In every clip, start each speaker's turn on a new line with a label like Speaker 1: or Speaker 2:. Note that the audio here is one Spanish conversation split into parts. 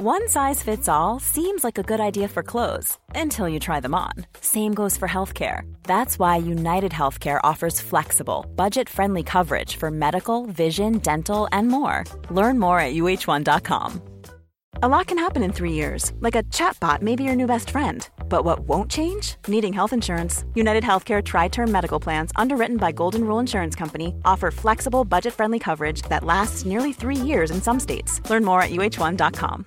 Speaker 1: One size fits all seems like a good idea for clothes until you try them on. Same goes for healthcare. That's why United Healthcare offers flexible, budget friendly coverage for medical, vision, dental, and more. Learn more at uh1.com. A lot can happen in three years, like a chatbot may be your new best friend. But what won't change? Needing health insurance. United Healthcare Tri Term Medical Plans, underwritten by Golden Rule Insurance Company, offer flexible, budget friendly coverage that lasts nearly three years in some states. Learn more at uh1.com.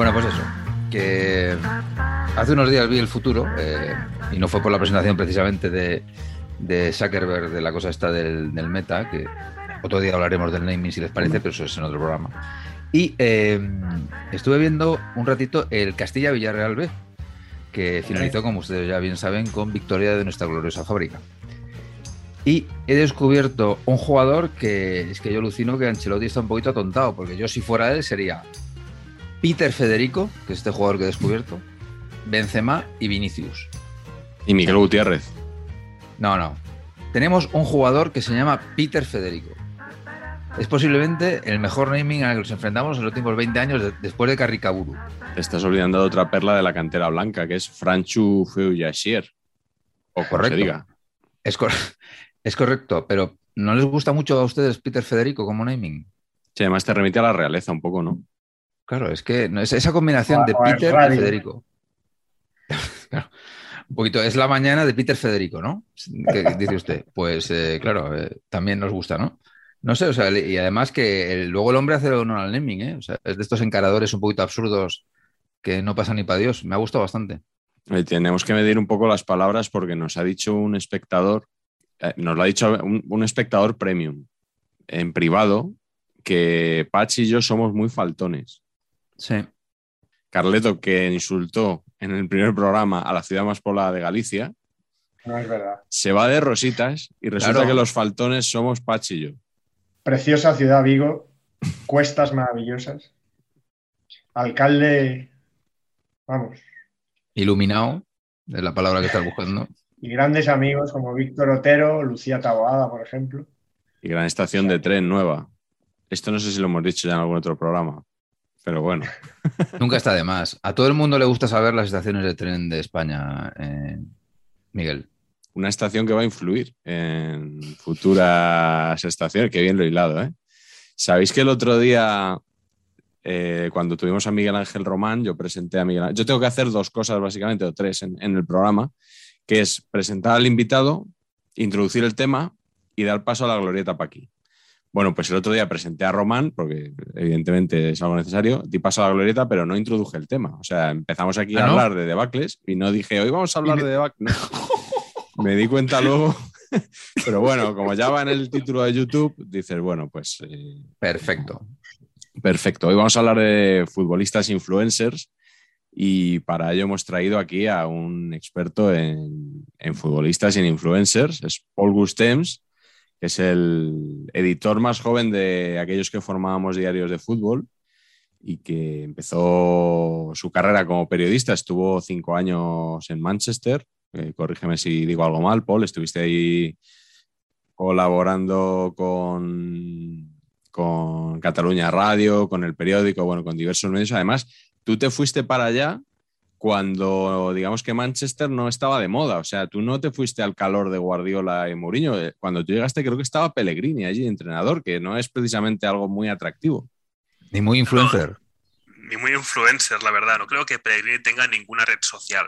Speaker 2: Bueno, pues eso, que hace unos días vi el futuro, eh, y no fue por la presentación precisamente de, de Zuckerberg, de la cosa esta del, del meta, que otro día hablaremos del naming si les parece, pero eso es en otro programa. Y eh, estuve viendo un ratito el Castilla Villarreal B, que finalizó, como ustedes ya bien saben, con victoria de nuestra gloriosa fábrica. Y he descubierto un jugador que es que yo alucino que Ancelotti está un poquito atontado, porque yo si fuera él sería Peter Federico, que es este jugador que he descubierto, Benzema y Vinicius.
Speaker 3: Y Miguel Gutiérrez.
Speaker 2: No, no. Tenemos un jugador que se llama Peter Federico. Es posiblemente el mejor naming al que nos enfrentamos en los últimos 20 años de- después de Carricaburu.
Speaker 3: Te estás olvidando de otra perla de la cantera blanca, que es Franchu Feuyashier. O
Speaker 2: Correcto.
Speaker 3: se diga.
Speaker 2: Es, cor- es correcto, pero ¿no les gusta mucho a ustedes Peter Federico como naming?
Speaker 3: Sí, además te remite a la realeza un poco, ¿no?
Speaker 2: Claro, es que no, es esa combinación
Speaker 4: O
Speaker 2: de
Speaker 4: o
Speaker 2: Peter y. Federico. Claro, un poquito, es la mañana de Peter Federico, ¿no? ¿Qué dice usted? Pues eh, claro, eh, también nos gusta, ¿no? No sé, o sea, y además que el- luego el hombre hace honor al naming, ¿eh? O sea, es de estos encaradores un poquito absurdos que no pasan ni para Dios. Me ha gustado bastante.
Speaker 3: Eh, tenemos que medir un poco las palabras porque nos ha dicho un espectador, eh, nos lo ha dicho un, un espectador premium en privado, que Pachi y yo somos muy faltones.
Speaker 2: Sí.
Speaker 3: Carleto, que insultó en el primer programa a la ciudad más poblada de Galicia,
Speaker 4: No es verdad.
Speaker 3: se va de rositas y resulta
Speaker 2: Claro.
Speaker 3: que los faltones somos Pachi y yo.
Speaker 4: Preciosa ciudad Vigo, cuestas maravillosas. Alcalde, vamos,
Speaker 2: Iluminado, es la palabra que estás buscando.
Speaker 4: y grandes amigos como Víctor Otero, Lucía Taboada, por ejemplo.
Speaker 3: Y gran estación de tren nueva. Esto no sé si lo hemos dicho ya en algún otro programa, pero bueno.
Speaker 2: Nunca está de más. A todo el mundo le gusta saber las estaciones de tren de España, eh, Miguel.
Speaker 3: Una estación que va a influir en futuras estaciones. Qué bien lo hilado, ¿eh? ¿Sabéis que el otro día, eh, cuando tuvimos a Miguel Ángel Román, yo presenté a Miguel Ángel. Yo tengo que hacer dos cosas, básicamente, o tres en, en el programa, que es presentar al invitado, introducir el tema y dar paso a la glorieta Paqui. Bueno, pues el otro día presenté a Román, porque evidentemente es algo necesario, di paso a la glorieta, pero no introduje el tema. O sea, empezamos aquí
Speaker 2: ¿Ah,
Speaker 3: a
Speaker 2: no?
Speaker 3: hablar de debacles y no dije, hoy vamos a hablar de debacles. No. Me di cuenta luego, pero bueno, como ya va en el título de YouTube, dices, bueno, pues eh,
Speaker 2: Perfecto.
Speaker 3: perfecto. Hoy vamos a hablar de futbolistas influencers y para ello hemos traído aquí a un experto en, en futbolistas y en influencers, es Paul Gustems, es el editor más joven de aquellos que formábamos diarios de fútbol y que empezó su carrera como periodista, estuvo cinco años en Manchester, eh, corrígeme si digo algo mal, Paul, estuviste ahí colaborando con, con Cataluña Radio, con el periódico, bueno, con diversos medios. Además, tú te fuiste para allá cuando, digamos que Manchester no estaba de moda. O sea, tú no te fuiste al calor de Guardiola y Mourinho. Eh, Cuando tú llegaste, creo que estaba Pellegrini allí, entrenador, que no es precisamente algo muy atractivo.
Speaker 2: Ni muy influencer.
Speaker 5: Ni muy influencer, la verdad. No creo que Pellegrini tenga ninguna red social,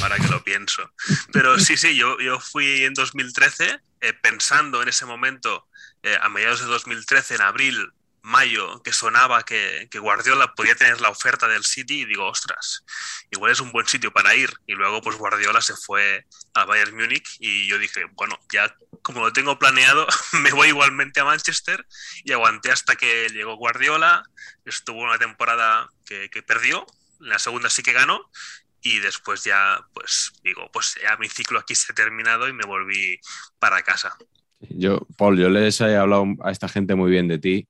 Speaker 5: ahora que lo pienso. Pero sí, sí, yo, yo fui en 2013 eh, pensando en ese momento, eh, a mediados de 2013, en abril, mayo, que sonaba que, Guardiola podía tener la oferta del City y digo, ostras, igual es un buen sitio para ir. Y luego pues Guardiola se fue a Bayern Múnich y yo dije, bueno, ya como lo tengo planeado, me voy igualmente a Manchester y aguanté hasta que llegó Guardiola, estuvo una temporada que, que perdió, la segunda sí que ganó y después ya, pues digo, pues ya mi ciclo aquí se ha terminado y me volví para casa.
Speaker 3: Yo, Paul, yo les he hablado a esta gente muy bien de ti,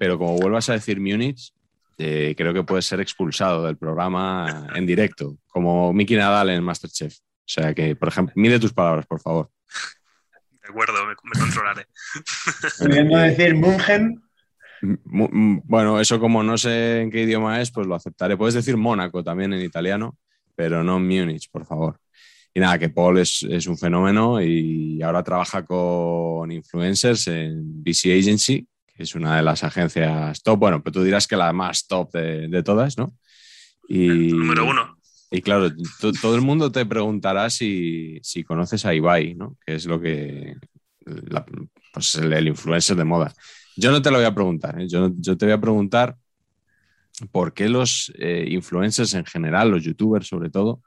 Speaker 3: pero como vuelvas a decir Múnich, eh, creo que puedes ser expulsado del programa en directo, como Miki Nadal en Masterchef. O sea que, por ejemplo, mide tus palabras, por favor.
Speaker 5: De acuerdo, me, controlaré.
Speaker 4: Pudiendo decir Mungen.
Speaker 3: Bueno, eso como no sé en qué idioma es, pues lo aceptaré. Puedes decir Mónaco también en italiano, pero no Múnich, por favor. Y nada, que Paul es, un fenómeno y ahora trabaja con influencers en BC Agency, es una de las agencias top. Bueno, pero tú dirás que la más top de, todas, ¿no?
Speaker 5: Y, número uno.
Speaker 3: Y claro, todo el mundo te preguntará si, conoces a Ibai, ¿no? Que es lo que. pues el, influencer de moda. Yo no te lo voy a preguntar, ¿eh? yo, te voy a preguntar por qué los eh, influencers en general, los youtubers sobre todo,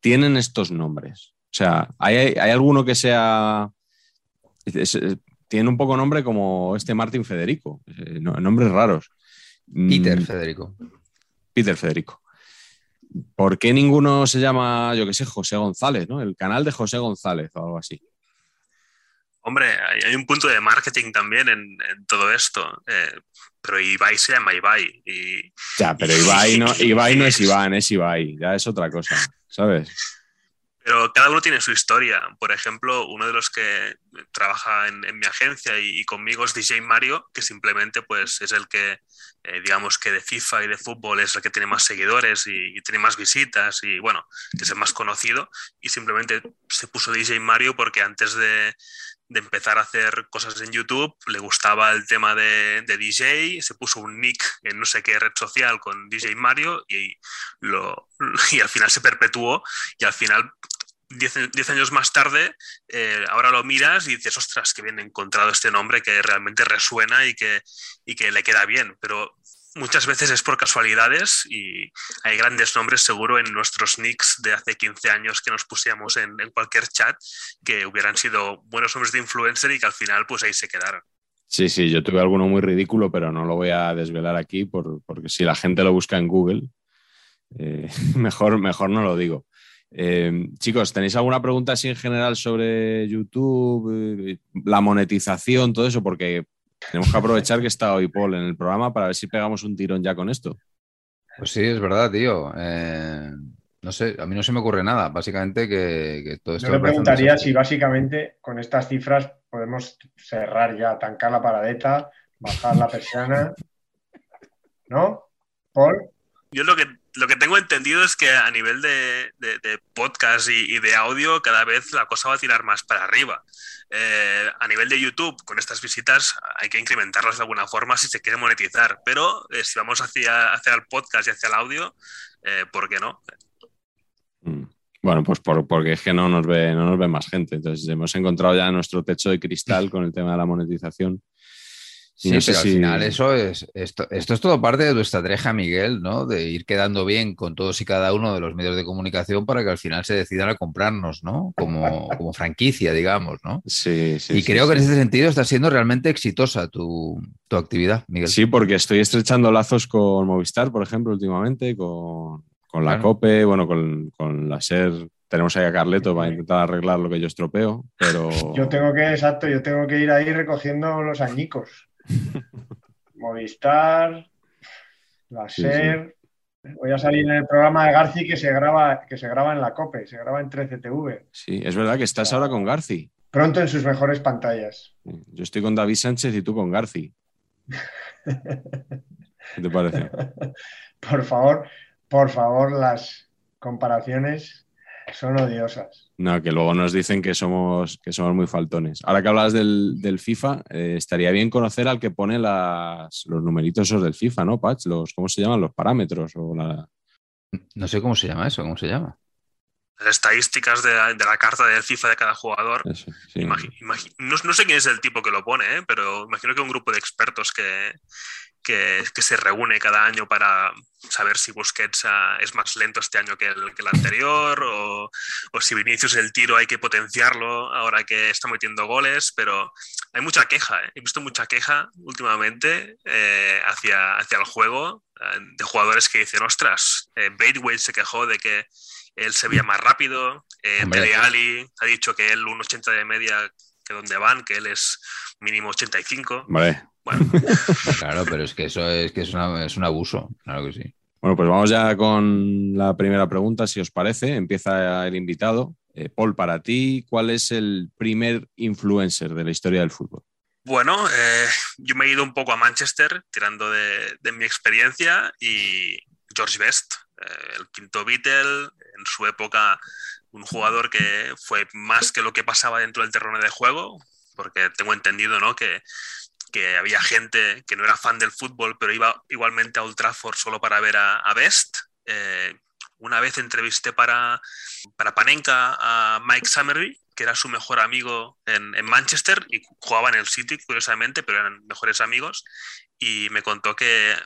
Speaker 3: tienen estos nombres. O sea, ¿hay, alguno que sea. Tiene un poco nombre como este Martín Federico, eh, nombres raros.
Speaker 2: Peter mm. Federico.
Speaker 3: Peter Federico. ¿Por qué ninguno se llama, yo qué sé, José González, ¿no? El canal de José González o algo así.
Speaker 5: Hombre, hay, un punto de marketing también en, todo esto. Eh, pero Ibai se llama Ibai. Y,
Speaker 3: ya, pero Ibai no, Ibai no es Iván, es Ibai. Ya es otra cosa, ¿sabes?
Speaker 5: Pero cada uno tiene su historia. Por ejemplo, uno de los que trabaja en, mi agencia y, conmigo es DJ Mario, que simplemente pues, es el que, eh, digamos que de FIFA y de fútbol es el que tiene más seguidores y, tiene más visitas y bueno, es el más conocido. Y simplemente se puso DJ Mario porque antes de, de empezar a hacer cosas en YouTube, le gustaba el tema de, de, DJ, se puso un nick en no sé qué red social con DJ Mario y, lo, y al final se perpetuó y al final diez, años más tarde, eh, ahora lo miras y dices, ostras, que bien encontrado este nombre que realmente resuena y que, y que le queda bien, pero muchas veces es por casualidades y hay grandes nombres seguro en nuestros nicks de hace 15 años que nos pusiéramos en, cualquier chat que hubieran sido buenos nombres de influencer y que al final pues ahí se quedaron.
Speaker 3: Sí, sí, yo tuve alguno muy ridículo, pero no lo voy a desvelar aquí porque si la gente lo busca en Google, eh, mejor, mejor no lo digo. Eh, chicos, ¿tenéis alguna pregunta así en general sobre YouTube, eh, la monetización, todo eso? Porque tenemos que aprovechar que está hoy Paul en el programa para ver si pegamos un tirón ya con esto.
Speaker 2: Pues sí, es verdad, tío. Eh, no sé, a mí no se me ocurre nada. Básicamente que, todo esto.
Speaker 4: Yo le preguntaría si básicamente con estas cifras podemos cerrar ya, tancar la paradeta, bajar la persiana. ¿No? Paul.
Speaker 5: Yo lo que lo que tengo entendido es que a nivel de, podcast y, de audio cada vez la cosa va a tirar más para arriba. Eh, a nivel de YouTube, con estas visitas hay que incrementarlas de alguna forma si se quiere monetizar, pero eh, si vamos hacia, hacia, el podcast y hacia el audio, eh, ¿por qué no?
Speaker 3: Mm. Bueno, pues porque es que no nos, ve, no nos ve más gente. Entonces hemos encontrado ya nuestro techo de cristal con el tema de la monetización.
Speaker 2: Sí, pero al final eso es, esto, esto, es todo parte de tu estrategia, Miguel, ¿no? De ir quedando bien con todos y cada uno de los medios de comunicación para que al final se decidan a comprarnos, ¿no? Como, como franquicia, digamos, ¿no?
Speaker 3: Sí, sí.
Speaker 2: Y creo que en ese sentido está siendo realmente exitosa tu, actividad, Miguel.
Speaker 3: Sí, porque estoy estrechando lazos con Movistar, por ejemplo, últimamente, con, la COPE, bueno, con, con la SER tenemos ahí a Carleto para intentar arreglar lo que yo estropeo, pero...
Speaker 4: Yo tengo que, exacto, yo tengo que ir ahí recogiendo los añicos. Movistar, la SER. Voy a salir en el programa de Garci que se graba, que se graba en la COPE, se graba en 13TV.
Speaker 3: Sí, es verdad que estás ahora con Garci.
Speaker 4: Pronto en sus mejores pantallas.
Speaker 3: Yo estoy con David Sánchez y tú con Garci. ¿Qué te parece?
Speaker 4: Por favor, por favor, las comparaciones son odiosas.
Speaker 3: No, que luego nos dicen que somos, que somos muy faltones. Ahora que hablas del, FIFA, eh, estaría bien conocer al que pone las, los numeritos esos del FIFA, ¿no, Patch? Los, ¿Cómo se llaman? Los parámetros o la...
Speaker 2: No sé cómo se llama eso, ¿cómo se llama?
Speaker 5: Las estadísticas de la, carta del FIFA de cada jugador. no, sé quién es el tipo que lo pone, ¿eh? pero imagino que un grupo de expertos que, que, se reúne cada año para saber si Busquets ah, es más lento este año que el, que el anterior o, o, si Vinicius el tiro hay que potenciarlo ahora que está metiendo goles, pero hay mucha queja, ¿eh? he visto mucha queja últimamente eh, hacia, hacia el juego eh, de jugadores que dicen, ostras, eh, Braithwaite se quejó de que él se veía más rápido,
Speaker 2: Hombre.
Speaker 5: Ali ha dicho que él un 80 de media que donde van, que él es mínimo 85.
Speaker 3: Hombre.
Speaker 5: Bueno,
Speaker 2: Claro, pero es que eso es que es, una- es un abuso, claro que sí.
Speaker 3: Bueno, pues vamos ya con la primera pregunta, si os parece. Empieza el invitado. Eh, Paul, para ti, ¿cuál es el primer influencer de la historia del fútbol?
Speaker 5: Bueno, eh, yo me he ido un poco a Manchester tirando de, de mi experiencia y George Best, eh, el quinto Beatle, en su época un jugador que fue más que lo que pasaba dentro del terreno de juego, porque tengo entendido ¿no? que, que había gente que no era fan del fútbol, pero iba igualmente a Old Trafford solo para ver a, a Best. Eh, una vez entrevisté para, para Panenka a Mike Summerby, que era su mejor amigo en, en Manchester y jugaba en el City, curiosamente, pero eran mejores amigos. Y me contó que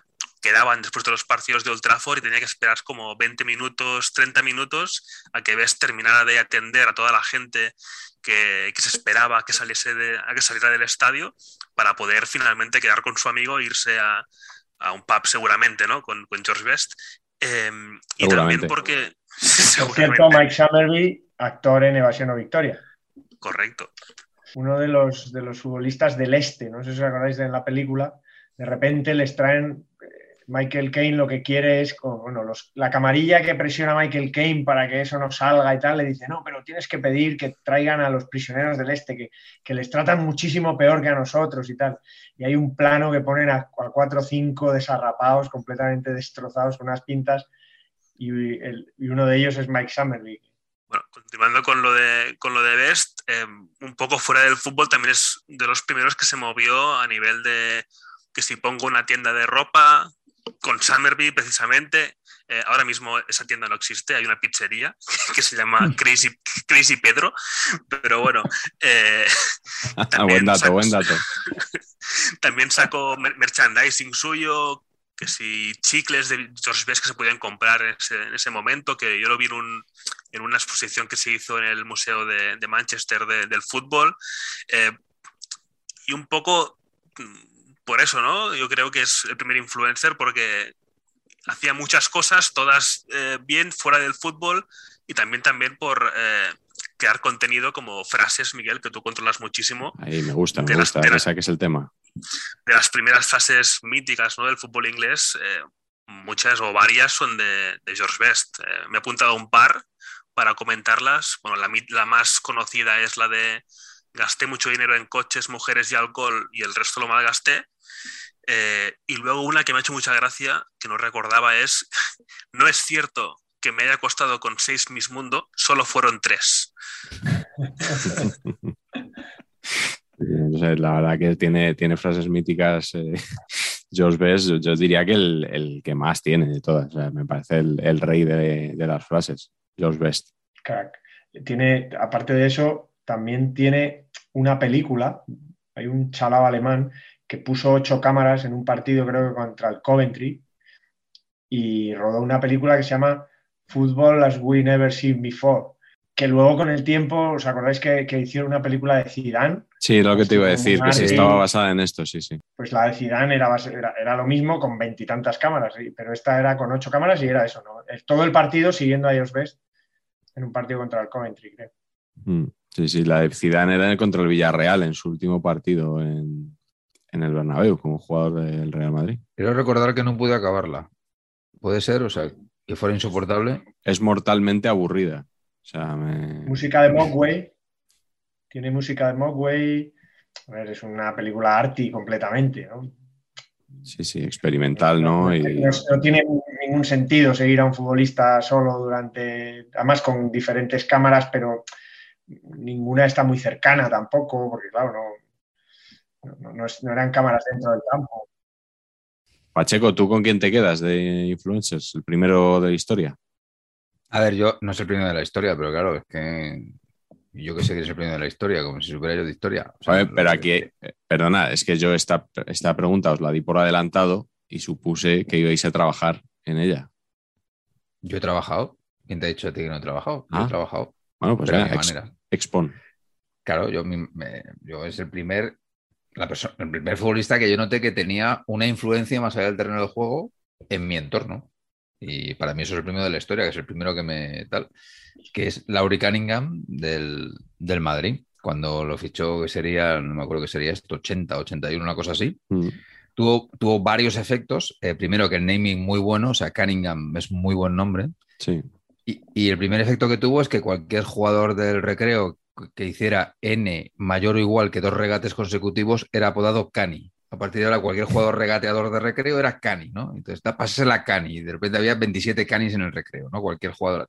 Speaker 5: quedaban después de los partidos de Old Trafford y tenía que esperar como 20 minutos, 30 minutos a que Best terminara de atender a toda la gente que, que se esperaba que saliese de, a que saliera del estadio para poder finalmente quedar con su amigo e irse a, a un pub seguramente, ¿no? Con, con George Best. Eh, y también porque...
Speaker 4: Por cierto, Mike Summerby, actor en Evasión o Victoria.
Speaker 5: Correcto.
Speaker 4: Uno de los, de los futbolistas del este, no sé si os acordáis de la película, de repente les traen, Michael Caine lo que quiere es, bueno, los- la camarilla que presiona a Michael Caine para que eso no salga y tal, le dice, no, pero tienes que pedir que traigan a los prisioneros del este, que, que les tratan muchísimo peor que a nosotros y tal. Y hay un plano que ponen a, a cuatro o cinco desarrapados, completamente destrozados, con unas pintas, y, el- y uno de ellos es Mike Summerby.
Speaker 5: Bueno, continuando con lo de, con lo de Best, eh, un poco fuera del fútbol también es de los primeros que se movió a nivel de que si pongo una tienda de ropa con Summerby precisamente, eh, ahora mismo esa tienda no existe, hay una pizzería que se llama Crazy, Crazy Pedro, pero bueno, eh,
Speaker 3: buen dato,
Speaker 5: sacó-
Speaker 3: buen dato.
Speaker 5: también sacó mer- merchandising suyo, que si chicles de George Best que se podían comprar en ese, en ese momento, que yo lo vi en, un- en una exposición que se hizo en el Museo de, de Manchester de- del fútbol. Eh, y un poco mm, por eso, ¿no? Yo creo que es el primer influencer porque hacía muchas cosas, todas eh, bien fuera del fútbol y también, también por eh, crear contenido como frases, Miguel, que tú controlas muchísimo
Speaker 3: Ahí me gusta, me
Speaker 5: las-
Speaker 3: gusta que saques el tema.
Speaker 5: de las primeras frases míticas ¿no? del fútbol inglés, eh, muchas o varias son de, de George Best. Eh, me he apuntado un par para comentarlas. Bueno, la, la más conocida es la de gasté mucho dinero en coches, mujeres y alcohol y el resto lo malgasté. Eh, y luego una que me ha hecho mucha gracia, que no recordaba, es, no es cierto que me haya costado con seis Miss Mundo, solo fueron tres.
Speaker 3: La verdad que tiene, tiene frases míticas. eh, George Best, yo, yo diría que el, el que más tiene de todas. O sea, me parece el, el rey de, de las frases. George Best.
Speaker 4: Crack. Tiene, aparte de eso, también tiene una película. Hay un chalao alemán que puso ocho cámaras en un partido, creo que contra el Coventry, y rodó una película que se llama Football as We Never Seen Before. Que luego con el tiempo, ¿os acordáis que, que hicieron una película de Zidane?
Speaker 3: Sí, lo que te iba a
Speaker 4: Como
Speaker 3: decir, que sí estaba basada en esto, sí, sí.
Speaker 4: Pues la de Zidane era, era, era lo mismo con veintitantas cámaras, pero esta era con ocho cámaras y era eso, ¿no? Todo el partido siguiendo a George Best en un partido contra el Coventry, creo.
Speaker 3: Mm, Sí, sí, la de Zidane era contra el Villarreal en su último partido en, en el Bernabéu como jugador del Real Madrid.
Speaker 2: Quiero recordar que no pude acabarla. Puede ser, o sea, que fuera insoportable.
Speaker 3: Es mortalmente aburrida. O sea, me...
Speaker 4: Música de Mogwai. Tiene música de Mogwai. A ver, es una película arty completamente, ¿no?
Speaker 3: Sí, sí, experimental, ¿no? Y...
Speaker 4: No, no tiene ningún sentido seguir a un futbolista solo durante, además con diferentes cámaras, pero ninguna está muy cercana tampoco, porque claro, no, no, no es- no eran cámaras dentro del campo.
Speaker 3: Pacheco, ¿tú con quién te quedas de influencers? ¿El primero de la historia?
Speaker 2: A ver, yo no soy el primero de la historia, pero claro, es que yo que sé que es el primero de la historia, como si supiera yo de historia. O sea,
Speaker 3: A ver, pero aquí, eh, perdona, es que yo esta, esta pregunta os la di por adelantado y supuse que ibais a trabajar en ella.
Speaker 2: Yo he trabajado. ¿Quién te ha dicho a ti que no he trabajado? Yo
Speaker 3: Ah.
Speaker 2: he trabajado.
Speaker 3: Bueno, pues
Speaker 2: de
Speaker 3: ex-
Speaker 2: manera.
Speaker 3: expon.
Speaker 2: Claro, yo, mi- me- yo es el primer, la persona, el primer futbolista que yo noté que tenía una influencia más allá del terreno de juego en mi entorno. Y para mí eso es el primero de la historia, que es el primero que me tal, que es Laurie Cunningham del, del Madrid, cuando lo fichó, que sería, no me acuerdo que sería esto, 80, 81, una cosa así.
Speaker 3: Mm.
Speaker 2: Tuvo, tuvo varios efectos. Eh, primero que el naming muy bueno, o sea, Cunningham es muy buen nombre.
Speaker 3: Sí.
Speaker 2: Y, y el primer efecto que tuvo es que cualquier jugador del recreo que hiciera N mayor o igual que dos regates consecutivos era apodado Cani. A partir de ahora, cualquier jugador regateador de recreo era Cani, ¿no? Entonces, pasase la Cani. De repente había 27 Canis en el recreo, ¿no? Cualquier jugador.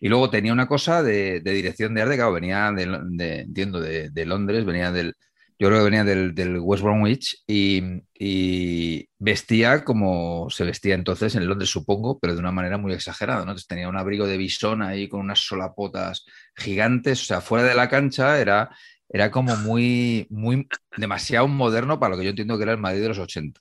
Speaker 2: Y luego tenía una cosa de, de dirección de arte, claro, venía de, de, Londres, venía del, yo creo que venía del, del West Bromwich y, y, vestía como se vestía entonces en Londres, supongo, pero de una manera muy exagerada, ¿no? Entonces tenía un abrigo de bisón ahí con unas solapotas gigantes, o sea, fuera de la cancha era, era como muy, muy, demasiado moderno para lo que yo entiendo que era el Madrid de los 80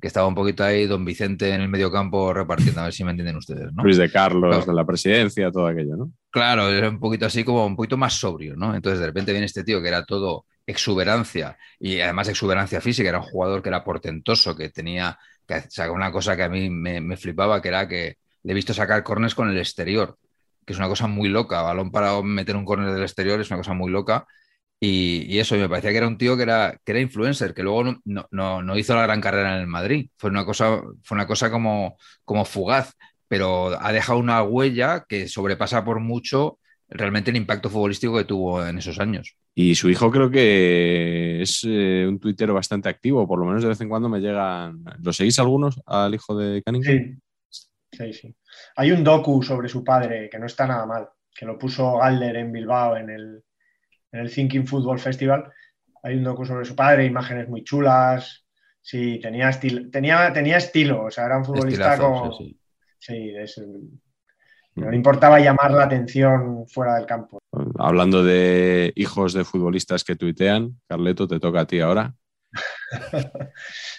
Speaker 2: que estaba un poquito ahí don Vicente en el medio campo repartiendo, a ver si me entienden ustedes, ¿no?
Speaker 3: Luis de Carlos, claro. de la presidencia, todo aquello, ¿no?
Speaker 2: Claro, era un poquito así como un poquito más sobrio, ¿no? Entonces de repente viene este tío que era todo exuberancia y además exuberancia física, era un jugador que era portentoso, que tenía, que, o sea, una cosa que a mí me, me flipaba, que era que le he visto sacar cornes con el exterior, que es una cosa muy loca, balón para meter un córner del exterior es una cosa muy loca y, y, eso, me parecía que era un tío que era, que era influencer, que luego no, no, no, hizo la gran carrera en el Madrid. Fue una cosa, fue una cosa como, como fugaz, pero ha dejado una huella que sobrepasa por mucho realmente el impacto futbolístico que tuvo en esos años.
Speaker 3: Y su hijo creo que es eh, un tuitero bastante activo, por lo menos de vez en cuando me llegan. ¿Lo seguís algunos al hijo de Cunningham?
Speaker 4: Sí, sí, sí. Hay un docu sobre su padre que no está nada mal, que lo puso Galder en Bilbao en el, en el Thinking Football Festival. Hay un docu sobre su padre, imágenes muy chulas. Sí, tenía, estil tenía, tenía estilo, o sea, era un futbolista
Speaker 2: Estilazo,
Speaker 4: como...
Speaker 2: sí, sí.
Speaker 4: Sí, es. No le importaba llamar la atención fuera del campo.
Speaker 3: Hablando de hijos de futbolistas que tuitean, Carleto, te toca a ti ahora.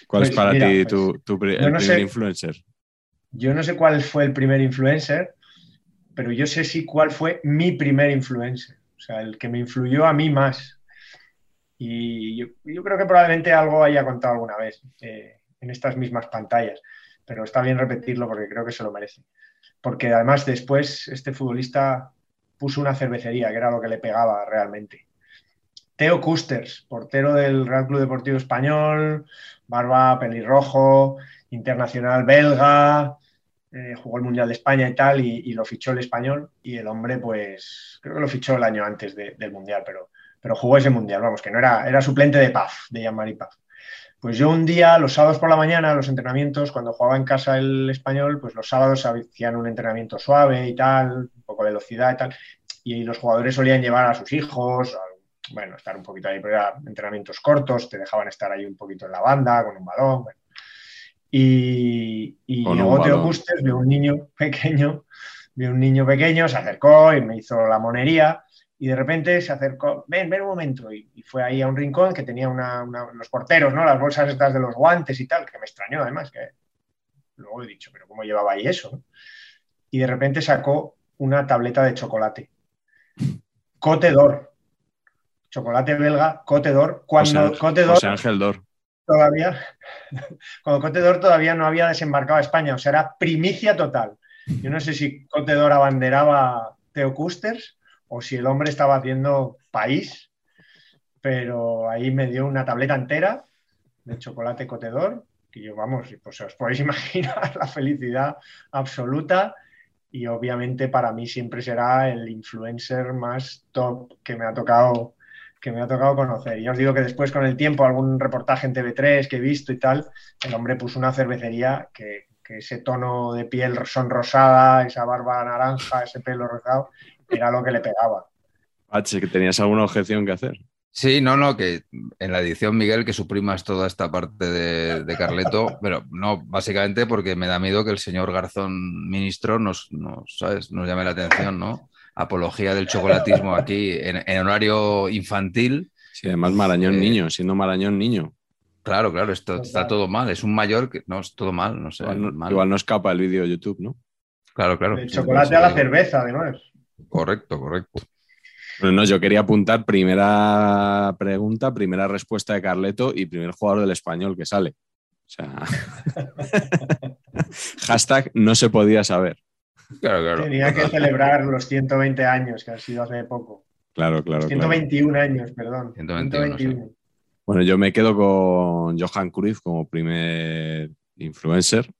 Speaker 3: ¿Cuál
Speaker 4: Pues
Speaker 3: es para
Speaker 4: mira,
Speaker 3: ti
Speaker 4: pues,
Speaker 3: tu, el
Speaker 4: no
Speaker 3: primer
Speaker 4: sé-
Speaker 3: influencer?
Speaker 4: Yo no sé cuál fue el primer influencer, pero yo sé sí cuál fue mi primer influencer, o sea, el que me influyó a mí más. Y yo, yo creo que probablemente algo haya contado alguna vez eh, en estas mismas pantallas, pero está bien repetirlo porque creo que se lo merece. Porque además después este futbolista puso una cervecería, que era lo que le pegaba realmente. Teo Custers, portero del Real Club Deportivo Español, barba, pelirrojo, internacional belga, eh, jugó el Mundial de España y tal, y, lo fichó el español. Y el hombre, pues, creo que lo fichó el año antes de, del Mundial, pero, pero jugó ese Mundial, vamos, que no era, era suplente de Paf, de Jean-Marie Paf. Pues yo un día, los sábados por la mañana, los entrenamientos, cuando jugaba en casa el español, pues los sábados hacían un entrenamiento suave y tal, un poco de velocidad y tal, y los jugadores solían llevar a sus hijos, a, bueno, estar un poquito ahí, pero eran entrenamientos cortos, te dejaban estar ahí un poquito en la banda, con un balón, bueno. Y, y llegó Teo vio un niño pequeño, vio un niño pequeño, se acercó y me hizo la monería y de repente se acercó, ven, ven un momento, y, y fue ahí a un rincón que tenía una, una, los porteros, ¿no? Las bolsas estas de los guantes y tal, que me extrañó además, que luego he dicho, pero ¿cómo llevaba ahí eso? Y de repente sacó una tableta de chocolate. Cote d'Or. Chocolate belga, Cote d'Or. Cuando
Speaker 3: José,
Speaker 4: Cote d'Or
Speaker 3: José Ángel Dor.
Speaker 4: todavía, cuando Cote d'Or todavía no había desembarcado a España, o sea, era primicia total. Yo no sé si Cote d'Or abanderaba Teo Custers o si el hombre estaba haciendo país, pero ahí me dio una tableta entera de chocolate Cote d'Or, que yo, vamos, pues os podéis imaginar la felicidad absoluta y obviamente para mí siempre será el influencer más top que me ha tocado que me ha tocado conocer. Y os digo que después, con el tiempo, algún reportaje en TV3 que he visto y tal, el hombre puso una cervecería que, que ese tono de piel sonrosada, esa barba naranja, ese pelo rosado, era lo que le pegaba.
Speaker 3: H, que tenías alguna objeción que hacer.
Speaker 2: Sí, no, no, que en la edición, Miguel, que suprimas toda esta parte de, de Carleto, pero no, básicamente porque me da miedo que el señor Garzón ministro nos, nos, ¿sabes? nos llame la atención, ¿no? Apología del chocolatismo aquí en, en horario infantil.
Speaker 3: Sí, además Marañón
Speaker 2: Eh,
Speaker 3: niño, siendo Marañón niño.
Speaker 2: Claro, claro, esto está todo mal. Es un mayor que no es todo mal, no sé.
Speaker 3: Igual no,
Speaker 2: mal.
Speaker 3: igual no escapa el vídeo de YouTube, ¿no?
Speaker 2: Claro, claro.
Speaker 4: El chocolate a la cerveza, además.
Speaker 2: Correcto, correcto.
Speaker 3: Pero no, yo quería apuntar primera pregunta, primera respuesta de Carleto y primer jugador del español que sale. O sea, Hashtag no se podía saber.
Speaker 2: Claro, claro.
Speaker 4: Tenía que celebrar los 120 años, que han sido hace poco.
Speaker 3: Claro, claro. claro.
Speaker 4: 121 años, perdón.
Speaker 2: 121,
Speaker 4: 121.
Speaker 3: Bueno, yo me quedo con Johan Cruyff como primer influencer.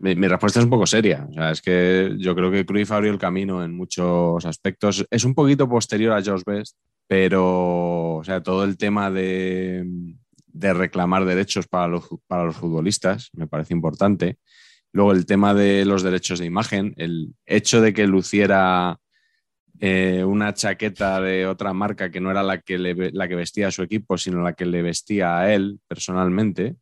Speaker 3: Mi, respuesta es un poco seria. O sea, es que yo creo que Cruyff abrió el camino en muchos aspectos. Es un poquito posterior a George Best, pero o sea, todo el tema de, reclamar derechos para los, para los futbolistas me parece importante. Luego el tema de los derechos de imagen, el hecho de que luciera eh, una chaqueta de otra marca que no era la que, le- la que vestía a su equipo, sino la que le vestía a él personalmente.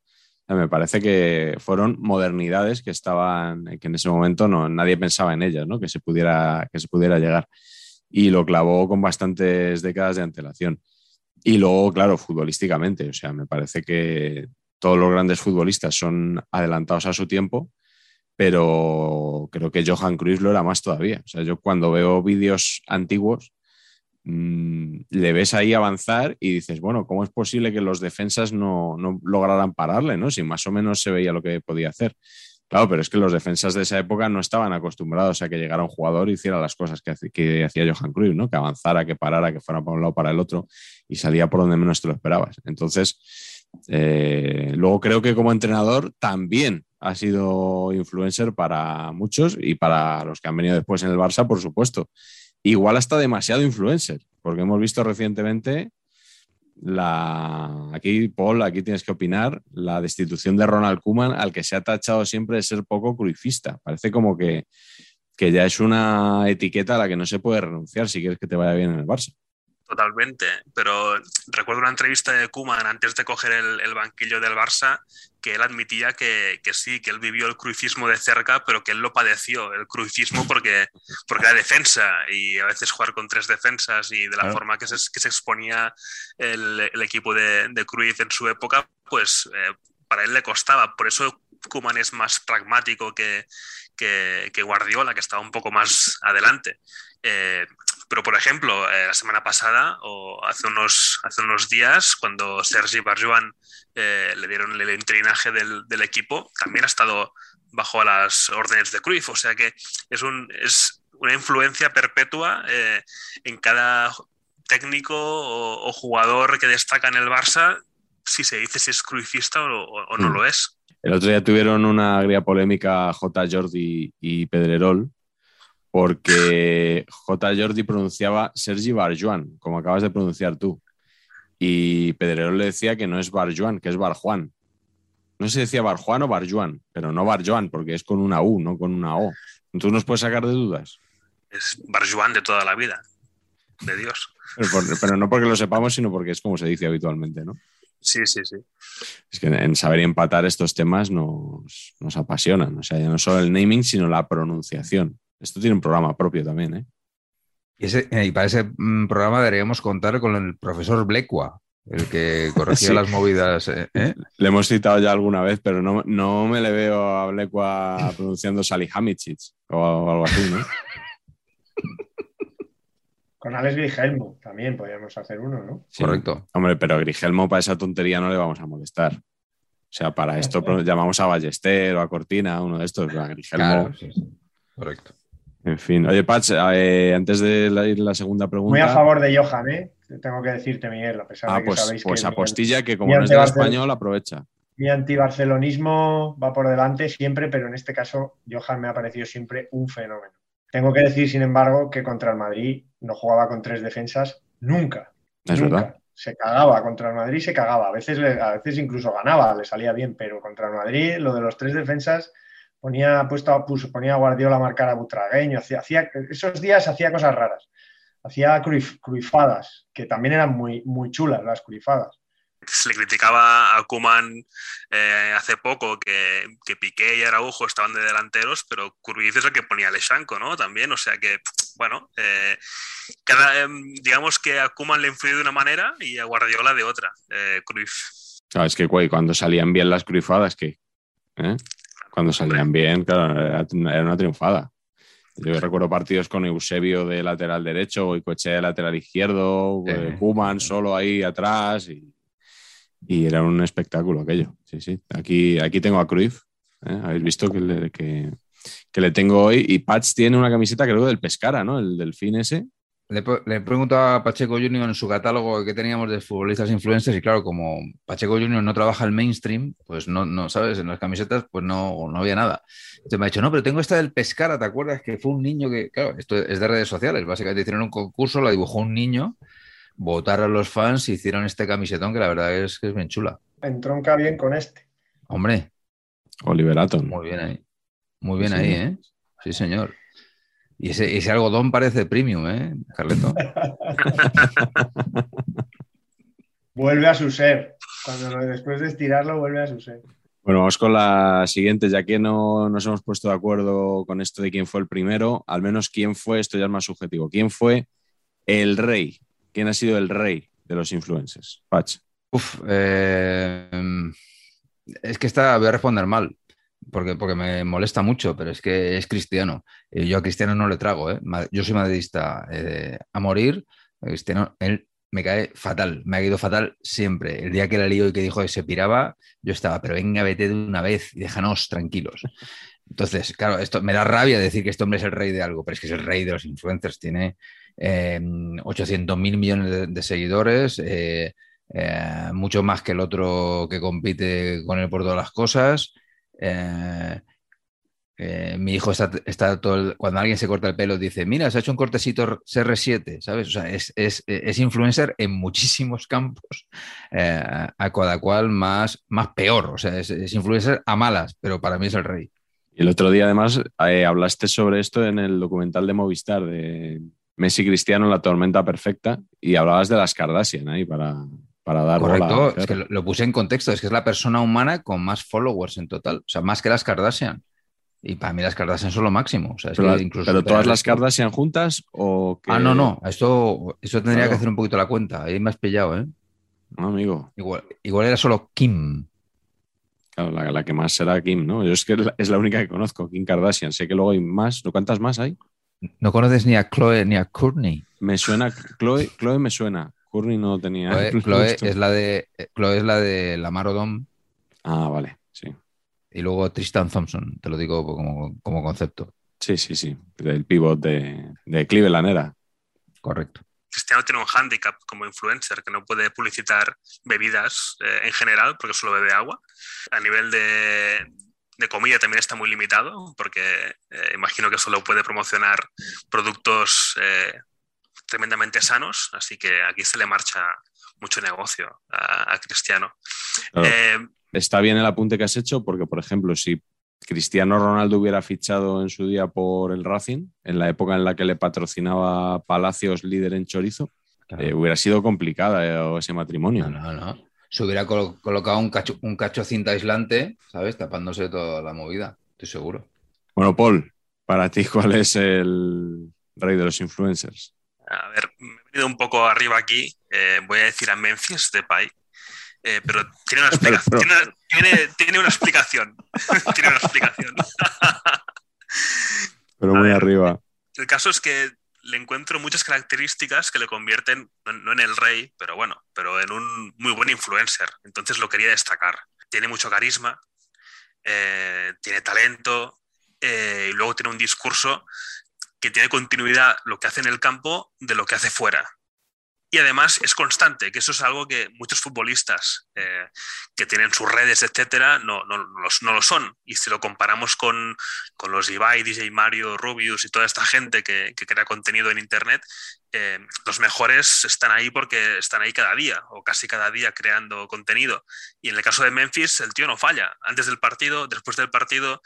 Speaker 3: Me parece que fueron modernidades que estaban, que en ese momento no, nadie pensaba en ellas, ¿no? que, se pudiera, que se pudiera llegar. Y lo clavó con bastantes décadas de antelación. Y luego, claro, futbolísticamente, o sea, me parece que todos los grandes futbolistas son adelantados a su tiempo, pero creo que Johan Cruyff lo era más todavía. O sea, yo cuando veo vídeos antiguos, mmm, le ves ahí avanzar y dices, bueno, ¿cómo es posible que los defensas no, no lograran pararle? ¿no? Si más o menos se veía lo que podía hacer. Claro, pero es que los defensas de esa época no estaban acostumbrados a que llegara un jugador y hiciera las cosas que, que hacía Johan Cruyff, ¿no? Que avanzara, que parara, que fuera para un lado para el otro y salía por donde menos te lo esperabas. Entonces, eh, luego creo que como entrenador también ha sido influencer para muchos y para los que han venido después en el Barça, por supuesto. Igual hasta demasiado influencer, porque hemos visto recientemente la aquí Paul, aquí tienes que opinar, la destitución de Ronald Koeman al que se ha tachado siempre de ser poco cruifista. Parece como que, que ya es una etiqueta a la que no se puede renunciar si quieres que te vaya bien en el Barça.
Speaker 5: Totalmente, pero recuerdo una entrevista de Kuman antes de coger el, el banquillo del Barça que él admitía que, que, sí, que él vivió el cruifismo de cerca, pero que él lo padeció, el cruifismo, porque, porque era defensa y a veces jugar con tres defensas y de la
Speaker 2: Claro.
Speaker 5: forma que se, que se exponía el, el equipo de, de Cruyff en su época, pues eh, para él le costaba. Por eso Kuman es más pragmático que, que, que Guardiola, que estaba un poco más adelante. Eh, pero, por ejemplo, eh, la semana pasada o hace unos, hace unos días, cuando Sergi Barjuan eh, le dieron el entrenaje del, del, equipo, también ha estado bajo las órdenes de Cruyff. O sea que es, un, es una influencia perpetua eh, en cada técnico o, o, jugador que destaca en el Barça, si se dice si es cruifista o, o no mm. lo es.
Speaker 3: El otro día tuvieron una agria polémica J. Jordi y Pedrerol, porque J. Jordi pronunciaba Sergi Barjuan, como acabas de pronunciar tú. Y Pedrerol le decía que no es Barjuan, que es Barjuan. No sé si decía Barjuan o Barjuan, pero no Barjuan, porque es con una U, no con una O. ¿Tú nos puedes sacar de dudas?
Speaker 5: Es Barjuan de toda la vida, de Dios.
Speaker 3: Pero, por, pero, no porque lo sepamos, sino porque es como se dice habitualmente, ¿no?
Speaker 5: Sí, sí, sí.
Speaker 3: Es que en saber y empatar estos temas nos, nos apasionan. O sea, ya no solo el naming, sino la pronunciación. Esto tiene un programa propio también, ¿eh?
Speaker 2: Y, ese, y para ese mm, programa deberíamos contar con el profesor Blecua, el que corregía sí. las movidas. ¿eh?
Speaker 3: Le hemos citado ya alguna vez, pero no, no me le veo a Blecua pronunciando Salihamidzic o algo así, ¿no?
Speaker 4: Con Alex Grigelmo también podríamos hacer uno, ¿no?
Speaker 2: Sí. Correcto.
Speaker 3: Hombre, pero Grigelmo para esa tontería no le vamos a molestar. O sea, para esto llamamos a Ballester o a Cortina, uno de estos, a Grigelmo.
Speaker 2: Claro, sí, sí. Correcto.
Speaker 3: En fin, oye, Patch, eh, antes de la, ir la segunda pregunta.
Speaker 4: Muy a favor de Johan, ¿eh? Tengo que decirte, Miguel, a pesar
Speaker 3: ah,
Speaker 4: de que
Speaker 3: pues,
Speaker 4: sabéis
Speaker 3: pues
Speaker 4: que.
Speaker 3: apostilla que, como no es del español, aprovecha.
Speaker 4: Mi antibarcelonismo va por delante siempre, pero en este caso, Johan me ha parecido siempre un fenómeno. Tengo que decir, sin embargo, que contra el Madrid no jugaba con tres defensas nunca.
Speaker 3: Es
Speaker 4: nunca.
Speaker 3: verdad.
Speaker 4: Se cagaba contra el Madrid, se cagaba. A veces, a veces incluso ganaba, le salía bien, pero contra el Madrid, lo de los tres defensas, ponía, puesto, puso, ponía a Guardiola a marcar a Butragueño, hacía, hacía, esos días hacía cosas raras. Hacía cruif, cruifadas, que también eran muy, muy chulas las cruifadas
Speaker 5: se le criticaba a Kuman eh, hace poco que, que, Piqué y Araujo estaban de delanteros, pero Cruyff es el que ponía a Lesanco, ¿no? También, o sea que, bueno, eh, cada, eh, digamos que a Kuman le influyó de una manera y a Guardiola de otra, eh, Cruyff.
Speaker 3: Claro, es que güey, cuando salían bien las cruifadas, ¿qué? ¿Eh? Cuando salían bien, claro, era, era una triunfada. Yo recuerdo partidos con Eusebio de lateral derecho, Coche de lateral izquierdo, eh. Kuman solo ahí atrás y y era un espectáculo aquello. Sí, sí. Aquí, aquí tengo a Cruyff. ¿eh? Habéis visto que le, que, que le tengo hoy. Y Patch tiene una camiseta creo del Pescara, ¿no? El delfín ese.
Speaker 2: Le, le he preguntado a Pacheco Junior en su catálogo qué teníamos de futbolistas influencers y claro, como Pacheco Junior no trabaja el mainstream, pues no, no ¿sabes? En las camisetas pues no, no había nada. Entonces me ha dicho, no, pero tengo esta del Pescara, ¿te acuerdas? Que fue un niño que, claro, esto es de redes sociales, básicamente hicieron un concurso, la dibujó un niño, votaron los fans y hicieron este camisetón que la verdad es que es bien chula.
Speaker 4: Entronca bien con este.
Speaker 2: Hombre,
Speaker 3: Oliver Atom.
Speaker 2: muy bien ahí. Muy bien
Speaker 3: Sí,
Speaker 2: ahí. ¿eh? Sí, señor. Y ese, ese algodón parece premium, ¿eh, Carleto?
Speaker 4: Vuelve a su ser. Cuando lo- después de estirarlo, vuelve a su ser.
Speaker 3: Bueno, vamos con la siguiente, ya que no nos hemos puesto de acuerdo con esto de quién fue el primero, al menos quién fue, esto ya es más subjetivo, quién fue el rey, quién ha sido el rey de los influencers. Patch.
Speaker 2: Uf, eh, es que esta voy a responder mal, porque, porque me molesta mucho, pero es que es cristiano. Y yo a Cristiano no le trago, ¿eh? Yo soy madridista eh, a morir. Cristiano, él me cae fatal, me ha caído fatal siempre. El día que la lío y que dijo que se piraba, yo estaba, pero venga, vete de una vez y déjanos tranquilos. Entonces, claro, esto me da rabia decir que este hombre es el rey de algo, pero es que es el rey de los influencers. Tiene eh, 800 mil millones de, de seguidores, eh, eh, mucho más que el otro que compite con él por todas las cosas. Eh, eh, mi hijo está, todo el- cuando alguien se corta el pelo dice, mira, se ha hecho un cortecito CR7, ¿sabes? O sea, es, es- es influencer en muchísimos campos, eh, a cada cual más, más peor, o sea, es, influencer a malas, pero para mí es el rey.
Speaker 3: Y el otro día, además, hablaste sobre esto en el documental de Movistar de Messi Cristiano, La Tormenta Perfecta, y hablabas de las Kardashian ahí para, para dar.
Speaker 2: Correcto, es que lo, lo puse en contexto, es que es la persona humana con más followers en total, o sea, más que las Kardashian. Y para mí las Kardashian son lo máximo. O sea, es
Speaker 3: Pero,
Speaker 2: que incluso
Speaker 3: pero todas las Kardashian juntas o que...
Speaker 2: Ah, no, no. Esto, esto tendría
Speaker 3: Claro.
Speaker 2: que hacer un poquito la cuenta. Ahí me has pillado, ¿eh?
Speaker 3: No, amigo.
Speaker 2: Igual, igual era solo Kim.
Speaker 3: Claro, la, la que más será Kim, ¿no? Yo es que es la, es la única que conozco, Kim Kardashian. Sé que luego hay más. ¿No? ¿Cuántas más hay?
Speaker 2: No conoces ni a Chloe ni a Courtney.
Speaker 3: Me suena, Chloe, Chloe me suena. Courtney no tenía.
Speaker 2: Chloe, Chloe es la de Chloe es la de Lamar Odom
Speaker 3: Ah, vale, sí.
Speaker 2: y luego Tristan Thompson, te lo digo como, como concepto.
Speaker 3: Sí, sí, sí. Del pivot de, de Cleveland era.
Speaker 2: Correcto.
Speaker 5: Cristiano tiene un hándicap como influencer que no puede publicitar bebidas eh, en general porque solo bebe agua. A nivel de, de comida también está muy limitado porque eh, imagino que solo puede promocionar productos eh, tremendamente sanos, así que aquí se le marcha mucho negocio a, a Cristiano.
Speaker 3: Claro.
Speaker 5: Eh,
Speaker 3: Está bien el apunte que has hecho porque, por ejemplo, si Cristiano Ronaldo hubiera fichado en su día por el Racing, en la época en la que le patrocinaba Palacios líder en chorizo,
Speaker 2: Claro.
Speaker 3: eh, hubiera sido complicada eh, ese matrimonio.
Speaker 2: No, no, no. Se hubiera colo- colocado un cacho, un cacho cinta aislante, ¿sabes? Tapándose toda la movida, estoy seguro.
Speaker 3: Bueno, Paul, para ti, ¿cuál es el rey de los influencers?
Speaker 5: A ver, me he venido un poco arriba aquí. eh, voy a decir a Memphis Depay, eh, pero tiene una explicación. Tiene, tiene- tiene una explicación. tiene una explicación.
Speaker 3: Pero muy
Speaker 5: ver.
Speaker 3: arriba.
Speaker 5: El caso es que le encuentro muchas características que le convierten, no, no en el rey, pero bueno, pero en un muy buen influencer. Entonces lo quería destacar. Tiene mucho carisma, eh, tiene talento eh, y luego tiene un discurso que tiene continuidad lo que hace en el campo de lo que hace fuera. Y además es constante, que eso es algo que muchos futbolistas eh, que tienen sus redes, etcétera, no, no, no los- no lo son. Y si lo comparamos con, con los Ibai, DJ Mario, Rubius y toda esta gente que, crea contenido en Internet, eh, los mejores están ahí porque están ahí cada día o casi cada día creando contenido. Y en el caso de Memphis, el tío no falla. Antes del partido, después del partido,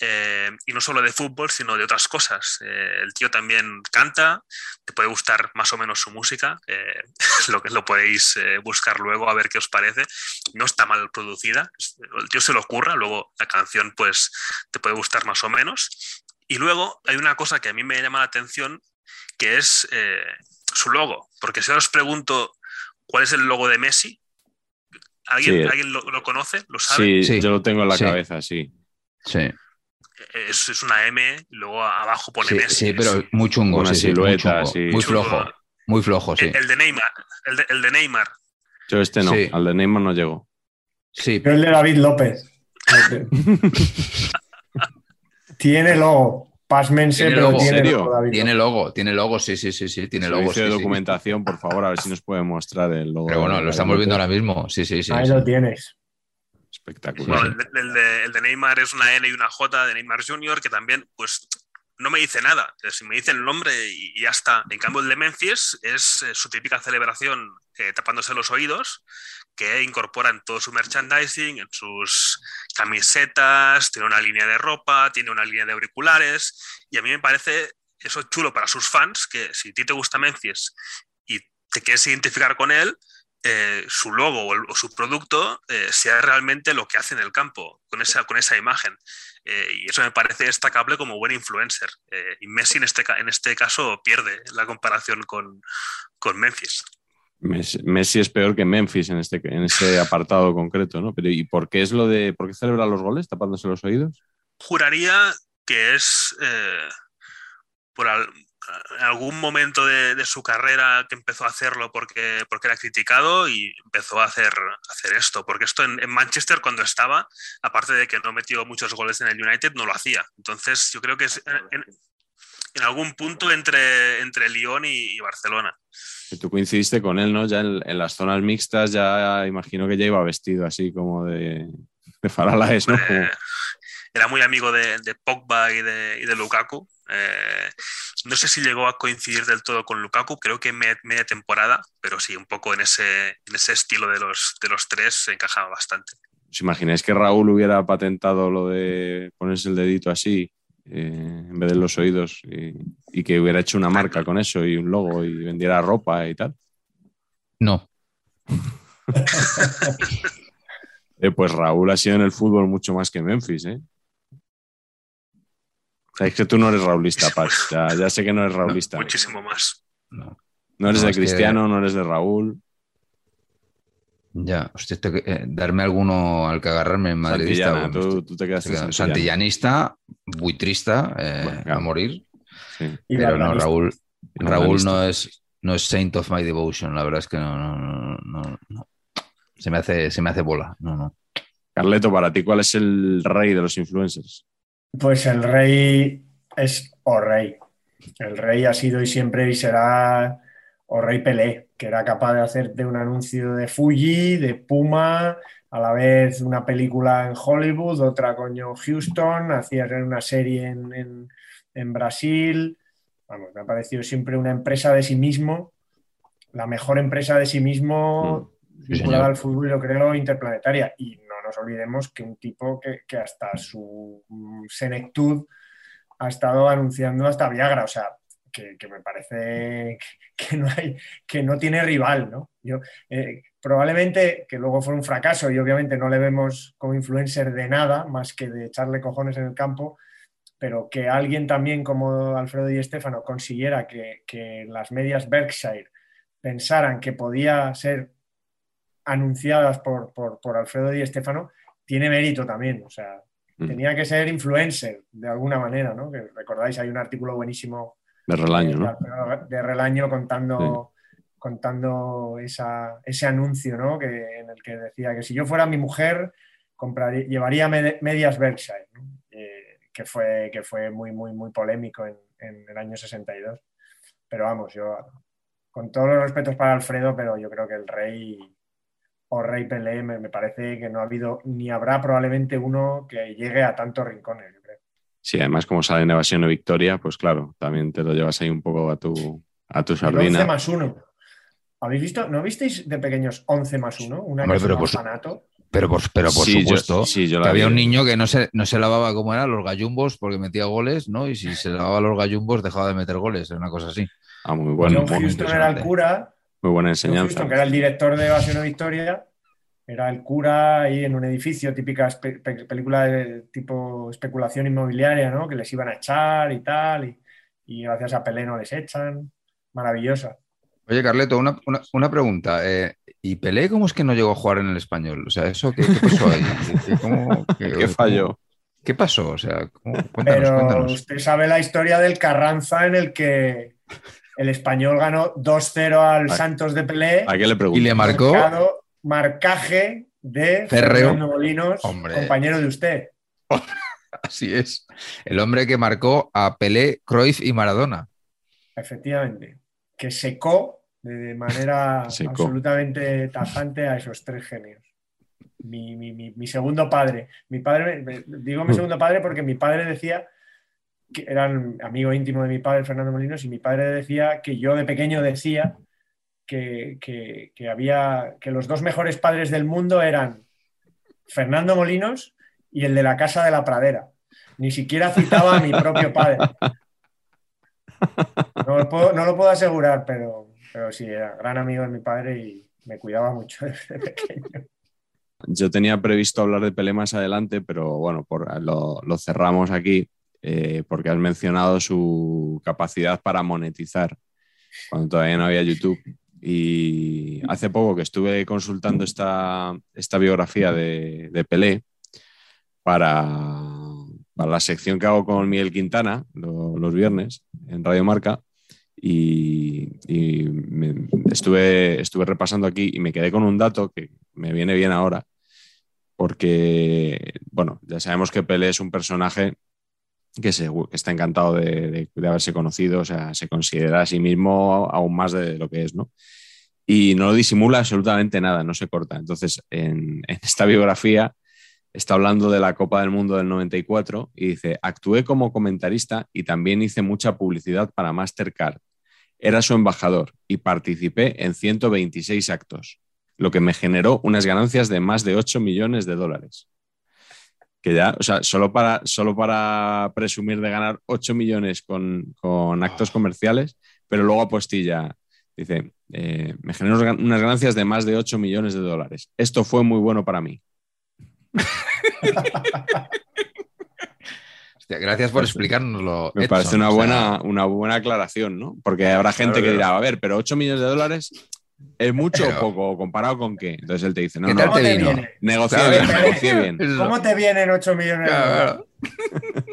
Speaker 5: eh, y no solo de fútbol, sino de otras cosas. Eh, el tío también canta, te puede gustar más o menos su música, eh, lo que lo podéis eh, buscar luego a ver qué os parece. No está mal producida, el tío se lo ocurra, luego la canción pues te puede gustar más o menos. Y luego hay una cosa que a mí me llama la atención, que es eh, su logo, porque si ahora os pregunto cuál es el logo de Messi, ¿alguien,
Speaker 3: Sí.
Speaker 5: ¿alguien lo, lo conoce? ¿Lo sabe?
Speaker 3: Sí,
Speaker 2: Sí.
Speaker 3: yo lo tengo en la
Speaker 2: Sí.
Speaker 3: cabeza, sí.
Speaker 2: Sí,
Speaker 5: Es, es una M, y luego abajo pone
Speaker 2: sí,
Speaker 5: Messi.
Speaker 2: sí, pero muy chungo.
Speaker 3: Una
Speaker 2: sí,
Speaker 3: silueta,
Speaker 2: chungo,
Speaker 3: sí.
Speaker 2: Muy flojo. Muy flojo, sí.
Speaker 5: el, el de Neymar, el de, el de Neymar.
Speaker 3: Yo este no,
Speaker 2: Sí.
Speaker 3: al de Neymar no llego.
Speaker 2: Sí,
Speaker 4: Yo el de David López. tiene logo. Pásmense,
Speaker 2: ¿Tiene
Speaker 4: pero
Speaker 2: logo?
Speaker 4: tiene logo, David.
Speaker 2: Tiene logo, tiene logo, sí, sí, sí, sí, tiene logo. Sí,
Speaker 3: de
Speaker 2: sí.
Speaker 3: documentación, por favor, a ver si nos puede mostrar el logo.
Speaker 2: Pero bueno, lo estamos viendo ahora mismo. Sí, sí, sí.
Speaker 4: Ahí
Speaker 2: sí.
Speaker 4: lo tienes.
Speaker 3: Espectacular.
Speaker 5: Bueno, el, el de, el de Neymar es una N y una J de Neymar Jr., que también, pues, no me dice nada. Si me dice el nombre y y ya está. En cambio, el de Memphis es eh, su típica celebración eh, tapándose los oídos, que incorpora en todo su merchandising, en sus camisetas, tiene una línea de ropa, tiene una línea de auriculares, y a mí me parece eso chulo para sus fans, que si a ti te gusta Memphis y te quieres identificar con él, eh, su logo o, el- o su producto eh, sea realmente lo que hace en el campo, con esa, con esa imagen. Eh, y eso me parece destacable como buen influencer. Y Messi en este, en este caso pierde la comparación con, con Memphis.
Speaker 3: Messi, Messi es peor que Memphis en este, en ese apartado concreto, ¿no? Pero ¿y por qué es lo de por qué celebra los goles tapándose los oídos?
Speaker 5: Juraría que es por al- algún momento de, de su carrera que empezó a hacerlo porque, porque era criticado y empezó a hacer, hacer esto. Porque esto en, en Manchester cuando estaba, aparte de que no metió muchos goles en el United, no lo hacía. Entonces yo creo que es en, en- en algún punto entre, entre Lyon y, y Barcelona.
Speaker 3: Tú coincidiste con él, ¿no? Ya en, en las zonas mixtas, ya imagino que ya iba vestido así como de, de Faralaes, ¿no? Como-
Speaker 5: Eh, era muy amigo de, de Pogba y de, y de Lukaku. Eh, no sé si llegó a coincidir del todo con Lukaku, creo que me- media temporada, pero sí, un poco en ese, en ese estilo de los, de los tres se encajaba bastante.
Speaker 3: ¿Os imagináis que Raúl hubiera patentado lo de ponerse el dedito así eh, en vez de los oídos y, y que hubiera hecho una marca con eso y un logo y vendiera ropa y tal?
Speaker 2: No.
Speaker 3: Eh, pues Raúl ha sido en el fútbol mucho más que Memphis, ¿eh? Sabéis que tú no eres raulista, Paz. Ya, ya sé que no eres raulista.
Speaker 5: Muchísimo más.
Speaker 2: no.
Speaker 3: No eres
Speaker 2: No,
Speaker 3: de
Speaker 2: es que-
Speaker 3: Cristiano, no eres de Raúl.
Speaker 2: Ya, hostia, que- eh, darme alguno al que agarrarme en madridista.
Speaker 3: Santillana,
Speaker 2: bueno,
Speaker 3: tú, tú te quedaste.
Speaker 2: Santillanista, buitrista, eh,
Speaker 3: Bueno,
Speaker 2: a morir.
Speaker 3: Sí.
Speaker 2: Pero no. Raúl, Raúl no es, no es Saint of My Devotion, la verdad es que no, no, no, no, no. Se me hace, se me hace bola. No, no.
Speaker 3: Carleto, para ti, ¿cuál es el rey de los influencers?
Speaker 4: Pues el rey es o rey. El rey ha sido y siempre y será o rey Pelé, que era capaz de hacerte un anuncio de Fuji, de Puma, a la vez una película en Hollywood, otra coño Houston, hacía una serie en, en- en Brasil. Vamos, me ha parecido siempre una empresa de sí mismo, la mejor empresa de sí mismo
Speaker 2: Sí,
Speaker 4: vinculada
Speaker 2: señor.
Speaker 4: al fútbol, yo creo, interplanetaria. Y olvidemos que un tipo que, hasta su mm, senectud ha estado anunciando hasta Viagra, o sea, que, me parece que, no hay, que no tiene rival, ¿no? Yo, eh, probablemente que luego fue un fracaso y obviamente no le vemos como influencer de nada más que de echarle cojones en el campo, pero que alguien también como Alfredo Di Stéfano consiguiera que las medias Berkshire pensaran que podía ser anunciadas por, por, por Alfredo Di Stéfano, tiene mérito también. O sea,
Speaker 3: Mm.
Speaker 4: tenía que ser influencer de alguna manera, ¿no? Que recordáis, hay un artículo buenísimo
Speaker 3: De Relaño,
Speaker 4: de,
Speaker 3: ¿no?
Speaker 4: De Relaño contando, contando esa- ese anuncio, ¿no? Que, en el que decía que si yo fuera mi mujer, compraría, llevaría med- medias Berkshire, ¿no? Eh, que, fue, que fue muy, muy, muy polémico en, en el año 62. Pero vamos, yo, con todos los respetos para Alfredo, pero yo creo que el rey o rey Pelé me, me parece que no ha habido ni habrá probablemente uno que llegue a tantos rincones, yo creo.
Speaker 3: Sí, además, como sale en Evasión o Victoria, pues claro, también te lo llevas ahí un poco a tu, a tu
Speaker 4: El 11
Speaker 3: sardina.
Speaker 4: más 1. ¿Habéis visto? ¿No visteis de pequeños 11 más 1? Una
Speaker 2: Hombre,
Speaker 4: que
Speaker 2: pero
Speaker 4: es un
Speaker 2: por
Speaker 4: orfanato.
Speaker 2: Pero por, pero por
Speaker 3: Sí, yo-
Speaker 2: supuesto,
Speaker 3: sí, yo
Speaker 2: que
Speaker 3: la
Speaker 2: había
Speaker 3: vi.
Speaker 2: un niño que no se, no se lavaba como eran los gallumbos porque metía goles, ¿no? Y si se lavaba los gallumbos dejaba de meter goles, una cosa así.
Speaker 3: Ah, muy bueno,
Speaker 4: John
Speaker 3: muy,
Speaker 4: Houston era el cura.
Speaker 3: Muy buena enseñanza.
Speaker 4: Houston, que era el director de Evasión o Victoria, era el cura ahí en un edificio, típica película de tipo especulación inmobiliaria, ¿no? Que les iban a echar y tal, y, y gracias a Pelé no les echan. Maravillosa.
Speaker 2: Oye, Carleto, una, una- una pregunta. eh, ¿Y Pelé cómo es que no llegó a jugar en el español? O sea, ¿eso qué, qué pasó ahí? ¿Qué, cómo- qué-
Speaker 3: ¿Qué falló?
Speaker 2: ¿Qué pasó? O sea, ¿cómo- cuéntanos,
Speaker 4: Pero
Speaker 2: cuéntanos.
Speaker 4: usted sabe la historia del Carranza en el que el español ganó 2-0 al
Speaker 3: ¿A-
Speaker 4: Santos de Pelé.
Speaker 3: ¿A qué le
Speaker 2: Y
Speaker 3: pregunto?
Speaker 2: le marcó,
Speaker 4: marcado, marcaje de
Speaker 2: Férreo.
Speaker 4: Fernando Molinos,
Speaker 2: Hombre.
Speaker 4: compañero de usted.
Speaker 2: Así es. El hombre que marcó a Pelé, Cruyff y Maradona.
Speaker 4: Efectivamente. Que secó de manera
Speaker 3: Secó.
Speaker 4: absolutamente tajante a esos tres genios. Mi, mi- mi- mi segundo padre. Mi padre, digo mi segundo padre porque mi padre decía que eran amigo íntimo de mi padre, Fernando Molinos, y mi padre decía que yo de pequeño decía que, que- había que los dos mejores padres del mundo eran Fernando Molinos y el de la casa de la pradera. Ni siquiera citaba a mi propio padre. No lo puedo, no lo puedo asegurar, pero, pero sí, era gran amigo de mi padre y me cuidaba mucho desde pequeño.
Speaker 3: Yo tenía previsto hablar de Pelé más adelante, pero bueno, por- lo, lo cerramos aquí eh, porque has mencionado su capacidad para monetizar cuando todavía no había YouTube. Y hace poco que estuve consultando esta, esta biografía de, de Pelé para, para la sección que hago con Miguel Quintana lo- los viernes en Radio Marca. Y, estuve, estuve repasando aquí y me quedé con un dato que me viene bien ahora, porque, bueno, ya sabemos que Pelé es un personaje que, está encantado de, de- de haberse conocido, o sea, se considera a sí mismo aún más de lo que es, ¿no? Y no lo disimula absolutamente nada, no se corta. Entonces, en, en esta biografía está hablando de la Copa del Mundo del 94 y dice, actué como comentarista y también hice mucha publicidad para Mastercard. Era su embajador y participé en 126 actos, lo que me generó unas ganancias de más de 8 millones de dólares. Que ya, o sea, solo para, solo para presumir de ganar 8 millones con, con actos comerciales, pero luego apostilla, dice, eh, me generó unas ganancias de más de 8 millones de dólares. Esto fue muy bueno para mí.
Speaker 2: Hostia, gracias por explicárnoslo.
Speaker 3: Me
Speaker 2: Edson.
Speaker 3: parece una
Speaker 2: O sea,
Speaker 3: buena, una buena aclaración, ¿no? Porque habrá gente que dirá, a ver, pero 8 millones de dólares es mucho
Speaker 2: Pero-
Speaker 3: o poco, comparado con qué. Entonces él te dice, no,
Speaker 2: ¿Qué
Speaker 3: no,
Speaker 2: tal
Speaker 4: ¿Cómo
Speaker 2: te
Speaker 4: te
Speaker 2: vino?
Speaker 3: bien, bien.
Speaker 4: ¿Cómo te vienen 8 millones de
Speaker 2: claro.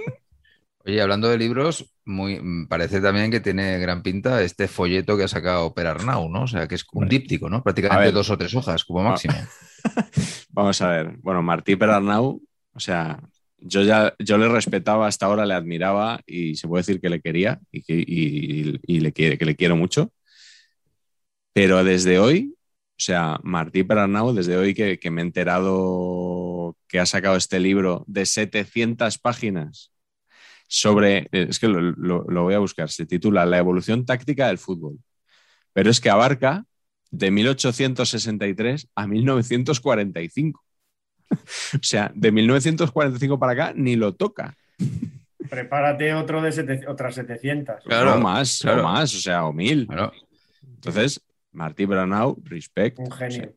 Speaker 2: Oye, hablando de libros, muy, parece también que tiene gran pinta este folleto que ha sacado Perarnau, ¿no? O sea, que es un díptico, ¿no? Prácticamente dos o tres hojas como máximo.
Speaker 3: Vamos a ver. Bueno, Martí Perarnau, o sea, yo ya yo le respetaba hasta ahora, le admiraba y se puede decir que le quería y que, y- y le quiere, que le quiero mucho. Pero desde hoy, o sea, Martí Perarnau, desde hoy que, que me he enterado que ha sacado este libro de 700 páginas sobre, es que lo, lo- lo voy a buscar, se titula La evolución táctica del fútbol. Pero es que abarca de 1863 a 1945. O sea, de 1945 para acá ni lo toca.
Speaker 4: Prepárate otro de sete- otras 700.
Speaker 2: Claro,
Speaker 3: o más,
Speaker 2: claro.
Speaker 3: o más, o sea, o mil. Entonces, Martí Branau, respect.
Speaker 4: Un genio.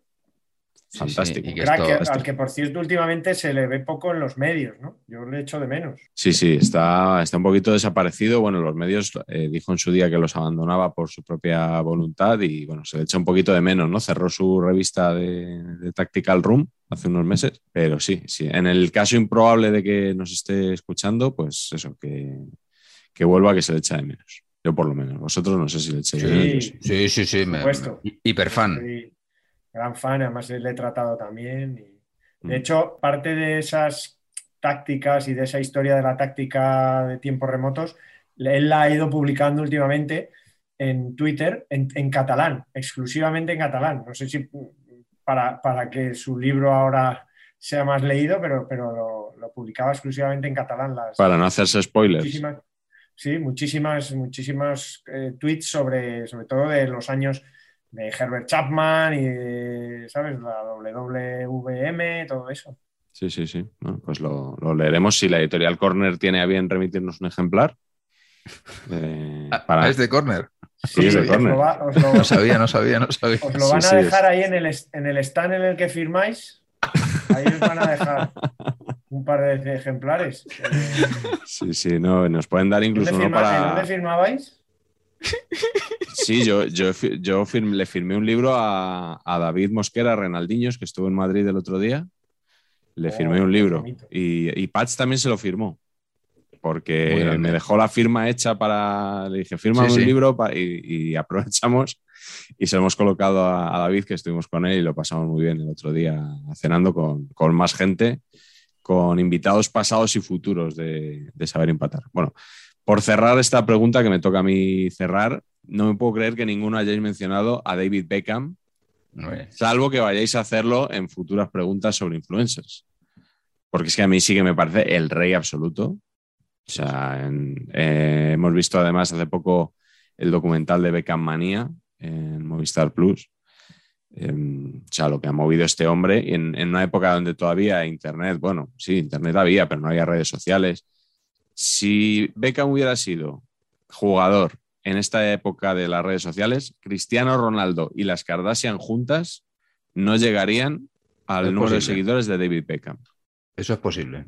Speaker 2: sí,
Speaker 3: Fantástico.
Speaker 2: sí, y que
Speaker 4: Crack,
Speaker 2: esto-
Speaker 4: que- al que por cierto últimamente se le ve poco en los medios, ¿no? Yo le echo de menos.
Speaker 3: Sí, sí, está, está un poquito desaparecido. Bueno, los medios eh, dijo en su día que los abandonaba por su propia voluntad y bueno, se le echa un poquito de menos, ¿no? Cerró su revista de, de Tactical Room hace unos meses, pero sí, sí. En el caso improbable de que nos esté escuchando, pues eso, que, que vuelva, que se le echa de menos. Yo por lo menos. Vosotros no sé si le echáis de yo sí.
Speaker 2: Sí, sí, sí. me-
Speaker 4: supuesto.
Speaker 2: me- hiperfan.
Speaker 4: Soy gran fan, además le he tratado también. y-
Speaker 3: Mm.
Speaker 4: De hecho, parte de esas tácticas y de esa historia de la táctica de tiempos remotos, él la ha ido publicando últimamente en Twitter en, en catalán, exclusivamente en catalán. No sé si para, para que su libro ahora sea más leído, pero, pero lo, lo publicaba exclusivamente en catalán. Las,
Speaker 3: Para no hacerse spoilers.
Speaker 4: muchísimas, sí, muchísimas, muchísimas eh, tweets sobre, sobre todo de los años de Herbert Chapman y de, ¿sabes? La WWM, todo eso.
Speaker 3: Sí, sí, sí. Bueno, pues lo, lo leeremos si la editorial Corner tiene a bien remitirnos un ejemplar. Eh,
Speaker 2: Ah,
Speaker 3: para-
Speaker 2: Es de corner.
Speaker 3: Sí, es de Corner.
Speaker 4: lo, va- os lo-
Speaker 2: No sabía, no sabía, no sabía.
Speaker 4: os lo van
Speaker 3: Sí,
Speaker 4: a
Speaker 3: sí,
Speaker 4: dejar
Speaker 3: es.
Speaker 4: ahí en el, en el stand en el que firmáis. Ahí os van a dejar un par de ejemplares.
Speaker 3: Sí, sí, no, nos pueden dar
Speaker 4: ¿dónde,
Speaker 3: incluso uno
Speaker 4: firma- ¿en
Speaker 3: para.
Speaker 4: dónde firmabais?
Speaker 3: Sí, yo, yo, yo firm- le firmé un libro a, a David Mosquera Renaldiños, que estuvo en Madrid el otro día. Le
Speaker 4: Oh,
Speaker 3: firmé un libro. Y, y Patch también se lo firmó. porque me dejó la firma hecha para, le dije, firma un libro y, aprovechamos y se lo hemos colocado a, David, que estuvimos con él y lo pasamos muy bien el otro día cenando con, con más gente, con invitados pasados y futuros de, de Saber Empatar. Bueno, por cerrar esta pregunta que me toca a mí cerrar, no me puedo creer que ninguno hayáis mencionado a David Beckham, salvo que vayáis a hacerlo en futuras preguntas sobre influencers. Porque es que a mí sí que me parece el rey absoluto. O sea, eh, hemos visto además hace poco el documental de Beckham Manía en Movistar Plus. Em, o sea, lo que ha movido este hombre en, en, una época donde todavía Internet, bueno, sí, Internet había, pero no había redes sociales. Si Beckham hubiera sido jugador en esta época de las redes sociales, Cristiano Ronaldo y las Kardashian juntas no llegarían al número de seguidores de David Beckham.
Speaker 2: Eso es posible.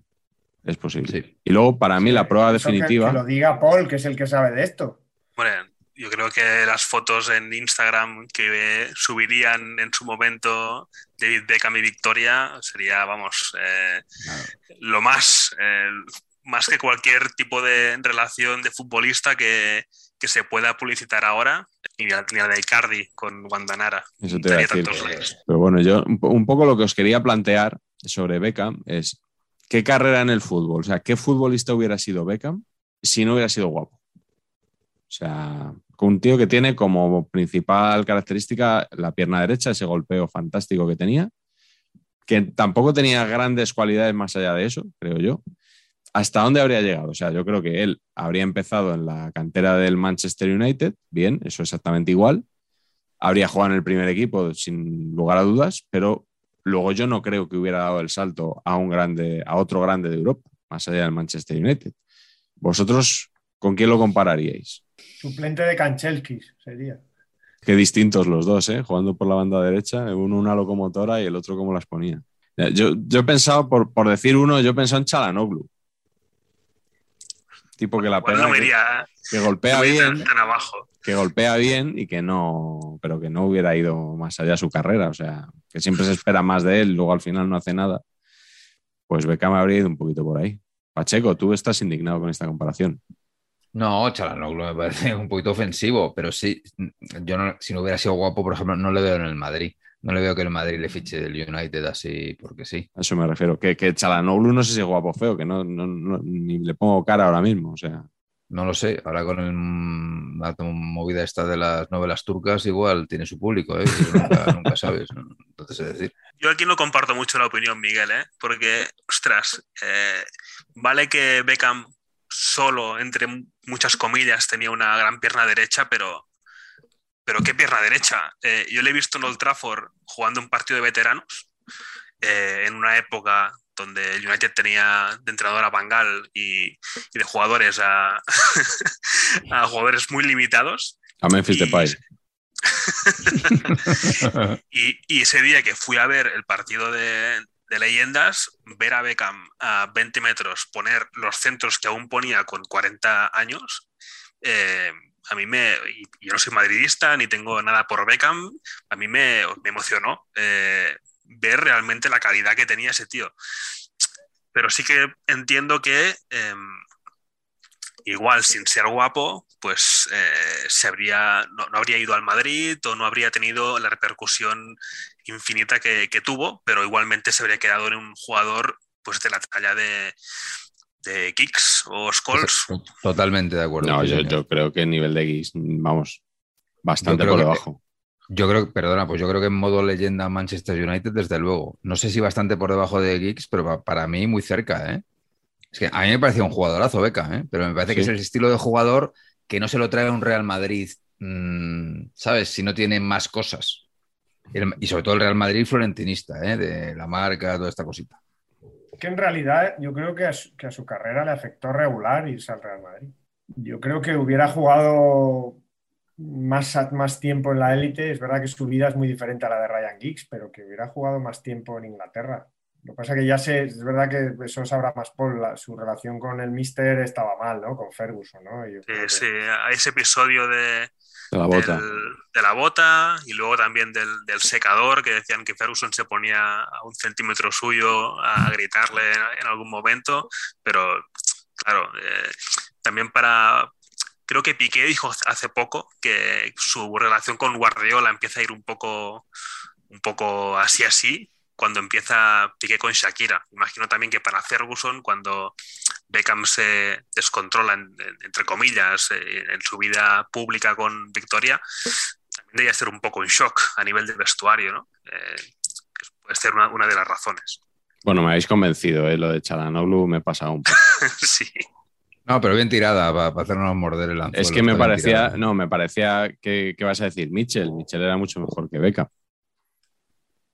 Speaker 3: Es posible. Y luego, para mí, la prueba definitiva.
Speaker 4: Que, lo diga Paul, que es el que sabe de esto.
Speaker 5: Bueno, yo creo que las fotos en Instagram que subirían en su momento David Beckham y Victoria sería, vamos, eh, lo más, eh, más que cualquier tipo de relación de futbolista que, que se pueda publicitar ahora, ni la, de Icardi con Guandanara.
Speaker 3: Eso te decir. Pero bueno, yo un poco lo que os quería plantear sobre Beckham es qué carrera en el fútbol, o sea, qué futbolista hubiera sido Beckham si no hubiera sido guapo. O sea, un tío que tiene como principal característica la pierna derecha, ese golpeo fantástico que tenía, que tampoco tenía grandes cualidades más allá de eso, creo yo. ¿Hasta dónde habría llegado? O sea, yo creo que él habría empezado en la cantera del Manchester United, bien, eso exactamente igual. Habría jugado en el primer equipo, sin lugar a dudas, pero luego yo no creo que hubiera dado el salto a un grande, a otro grande de Europa, más allá del Manchester United. ¿Vosotros con quién lo compararíais?
Speaker 4: Suplente de Kanchelskis sería.
Speaker 3: Qué distintos los dos, ¿eh? Jugando por la banda derecha, uno una locomotora y el otro como las ponía. Yo, yo he pensado, por, por decir uno, yo he pensado en Chalanoglu tipo que la pega, que, golpea bien, que golpea bien y que no, pero que no hubiera ido más allá de su carrera, o sea, que siempre se espera más de él, luego al final no hace nada. Pues Beckham habría ido un poquito por ahí. Pacheco, tú estás indignado con esta comparación.
Speaker 2: No, Chalanoglu me parece un poquito ofensivo, pero sí, yo no, si no hubiera sido guapo, por ejemplo, no le veo en el Madrid. No le veo que el Madrid le fiche del United así porque sí.
Speaker 3: A eso me refiero. Que, que Chalanoglu no sé si es guapo o feo, que no, ni le pongo cara ahora mismo. O sea.
Speaker 2: No lo sé. Ahora con la movida esta de las novelas turcas, igual tiene su público, ¿eh? nunca, sabes. Entonces, es decir.
Speaker 5: Yo aquí no comparto mucho la opinión, Miguel, ¿eh? porque, ostras, eh, vale que Beckham solo, entre muchas comillas, tenía una gran pierna derecha, pero pero qué pierna derecha. Eh, yo le he visto en Old Trafford jugando un partido de veteranos eh, en una época donde el United tenía de entrenador a Bangal y, de jugadores a, jugadores muy limitados.
Speaker 3: A Memphis Depay.
Speaker 5: y, y ese día que fui a ver el partido de, leyendas, ver a Beckham a 20 metros poner los centros que aún ponía con 40 años, eh, a mí me, yo no soy madridista ni tengo nada por Beckham, a mí me, emocionó eh, ver realmente la calidad que tenía ese tío. Pero sí que entiendo que em, igual sin ser guapo, pues eh, se habría, no, habría ido al Madrid o no habría tenido la repercusión infinita que, que, tuvo, pero igualmente se habría quedado en un jugador pues de la talla de, de Geeks o Skulls.
Speaker 2: Totalmente de acuerdo.
Speaker 3: No, yo, creo que el nivel de Geeks, vamos, bastante por debajo.
Speaker 2: yo creo, perdona, pues yo creo que en modo leyenda Manchester United, desde luego. No sé si bastante por debajo de Geeks, pero para mí muy cerca, ¿eh? Es que a mí me parecía un jugadorazo, Beca, ¿eh? Pero me parece que es el estilo de jugador que no se lo trae un Real Madrid, mm, ¿sabes? Si no tiene más cosas. Y sobre todo el Real Madrid florentinista, ¿eh? De la marca, toda esta cosita
Speaker 4: que en realidad yo creo que a, su, carrera le afectó regular irse al Real Madrid. Yo creo que hubiera jugado más, más tiempo en la élite. Es verdad que su vida es muy diferente a la de Ryan Giggs, pero que hubiera jugado más tiempo en Inglaterra. Lo que pasa es que ya sé, es verdad que eso sabrá más por su relación con el Mister estaba mal, ¿no? Con Ferguson, ¿no?
Speaker 5: sí, sí, a ese episodio de, de la bota. de la bota y luego también del, secador, que decían que Ferguson se ponía a un centímetro suyo a gritarle en, algún momento, pero Claro, eh, también para... Creo que Piqué dijo hace poco que su relación con Guardiola empieza a ir un poco, un poco así así cuando empieza Piqué con Shakira. Imagino también que para Ferguson, cuando Beckham se descontrola, entre comillas, eh, en su vida pública con Victoria, también debía ser un poco en shock a nivel de vestuario, ¿no? Eh, puede ser una, de las razones.
Speaker 3: Bueno, me habéis convencido, ¿eh? lo de Chalanoglu me pasa un poco.
Speaker 5: sí.
Speaker 2: No, pero bien tirada para, hacernos morder el anzuelo.
Speaker 3: Es que me parecía, no, me parecía que, vas a decir Mitchell. Mitchell era mucho mejor que Beckham.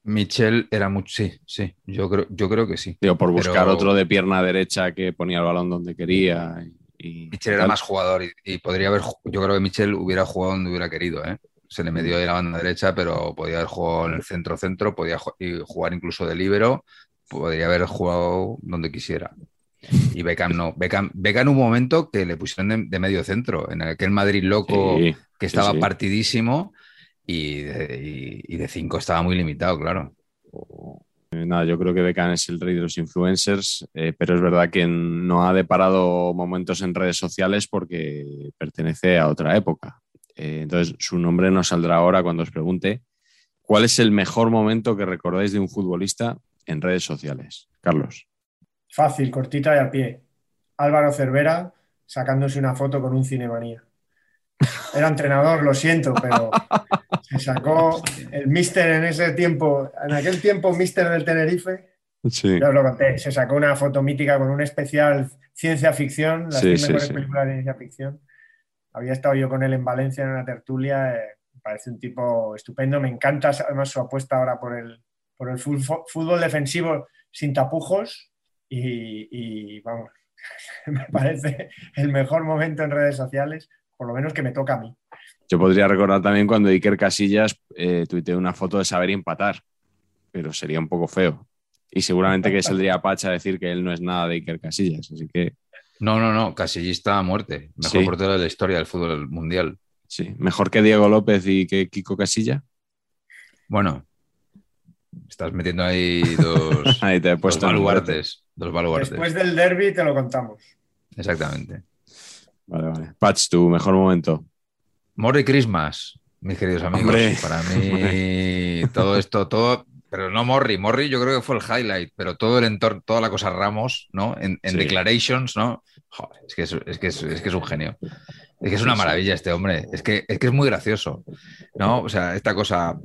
Speaker 2: Michel era mucho, sí, sí, yo creo, yo creo que sí.
Speaker 3: Digo, por buscar otro de pierna derecha que ponía el balón donde quería. Y,
Speaker 2: Michel era más jugador y, podría haber, yo creo que Michel hubiera jugado donde hubiera querido, ¿eh? Se le metió ahí la banda derecha, pero podía haber jugado en el centro-centro, podía jugar incluso de libero, podría haber jugado donde quisiera. Y Beckham no. Beckham, Beckham un momento que le pusieron de, medio centro, en aquel Madrid loco que estaba partidísimo y de, cinco estaba muy limitado, claro.
Speaker 3: Eh, nada, yo creo que Beckham es el rey de los influencers, eh, pero es verdad que no ha deparado momentos en redes sociales porque pertenece a otra época. Eh, entonces, su nombre no saldrá ahora cuando os pregunte cuál es el mejor momento que recordáis de un futbolista en redes sociales. Carlos.
Speaker 4: Fácil, cortita y a pie. Álvaro Cervera sacándose una foto con un cinemanía. Era entrenador, lo siento, pero se sacó el mister en ese tiempo, en aquel tiempo mister del Tenerife. Sí. os lo conté, se sacó una foto mítica con un especial ciencia ficción, las mejores películas de ciencia ficción. Había estado yo con él en Valencia en una tertulia, eh, parece un tipo estupendo, me encanta además su apuesta ahora por el, por el fútbol defensivo sin tapujos y, y vamos, me parece el mejor momento en redes sociales por lo menos que me toca a mí.
Speaker 3: Yo podría recordar también cuando Iker Casillas eh, tuiteó una foto de saber empatar, pero sería un poco feo. Y seguramente que saldría Pacha a decir que él no es nada de Iker Casillas, así que...
Speaker 2: No, no, no, Casillista a muerte. Mejor portero de la historia del fútbol mundial.
Speaker 3: Sí, mejor que Diego López y que Kiko Casilla.
Speaker 2: Bueno, estás metiendo ahí dos,
Speaker 3: ahí te he puesto
Speaker 2: dos baluartes, dos baluartes.
Speaker 4: Después del derby te lo contamos.
Speaker 2: Exactamente.
Speaker 3: Vale, vale. Patch, tu mejor momento.
Speaker 2: Morri Christmas, mis queridos amigos. Para mí, todo esto, todo, pero no Morri. Morri yo creo que fue el highlight, pero todo el entorno, toda la cosa Ramos, ¿no? En, Declarations, ¿no? es, que es, que es, que es, un genio. Es que es una maravilla este hombre. Es que, es que es muy gracioso, ¿no? O sea, esta cosa.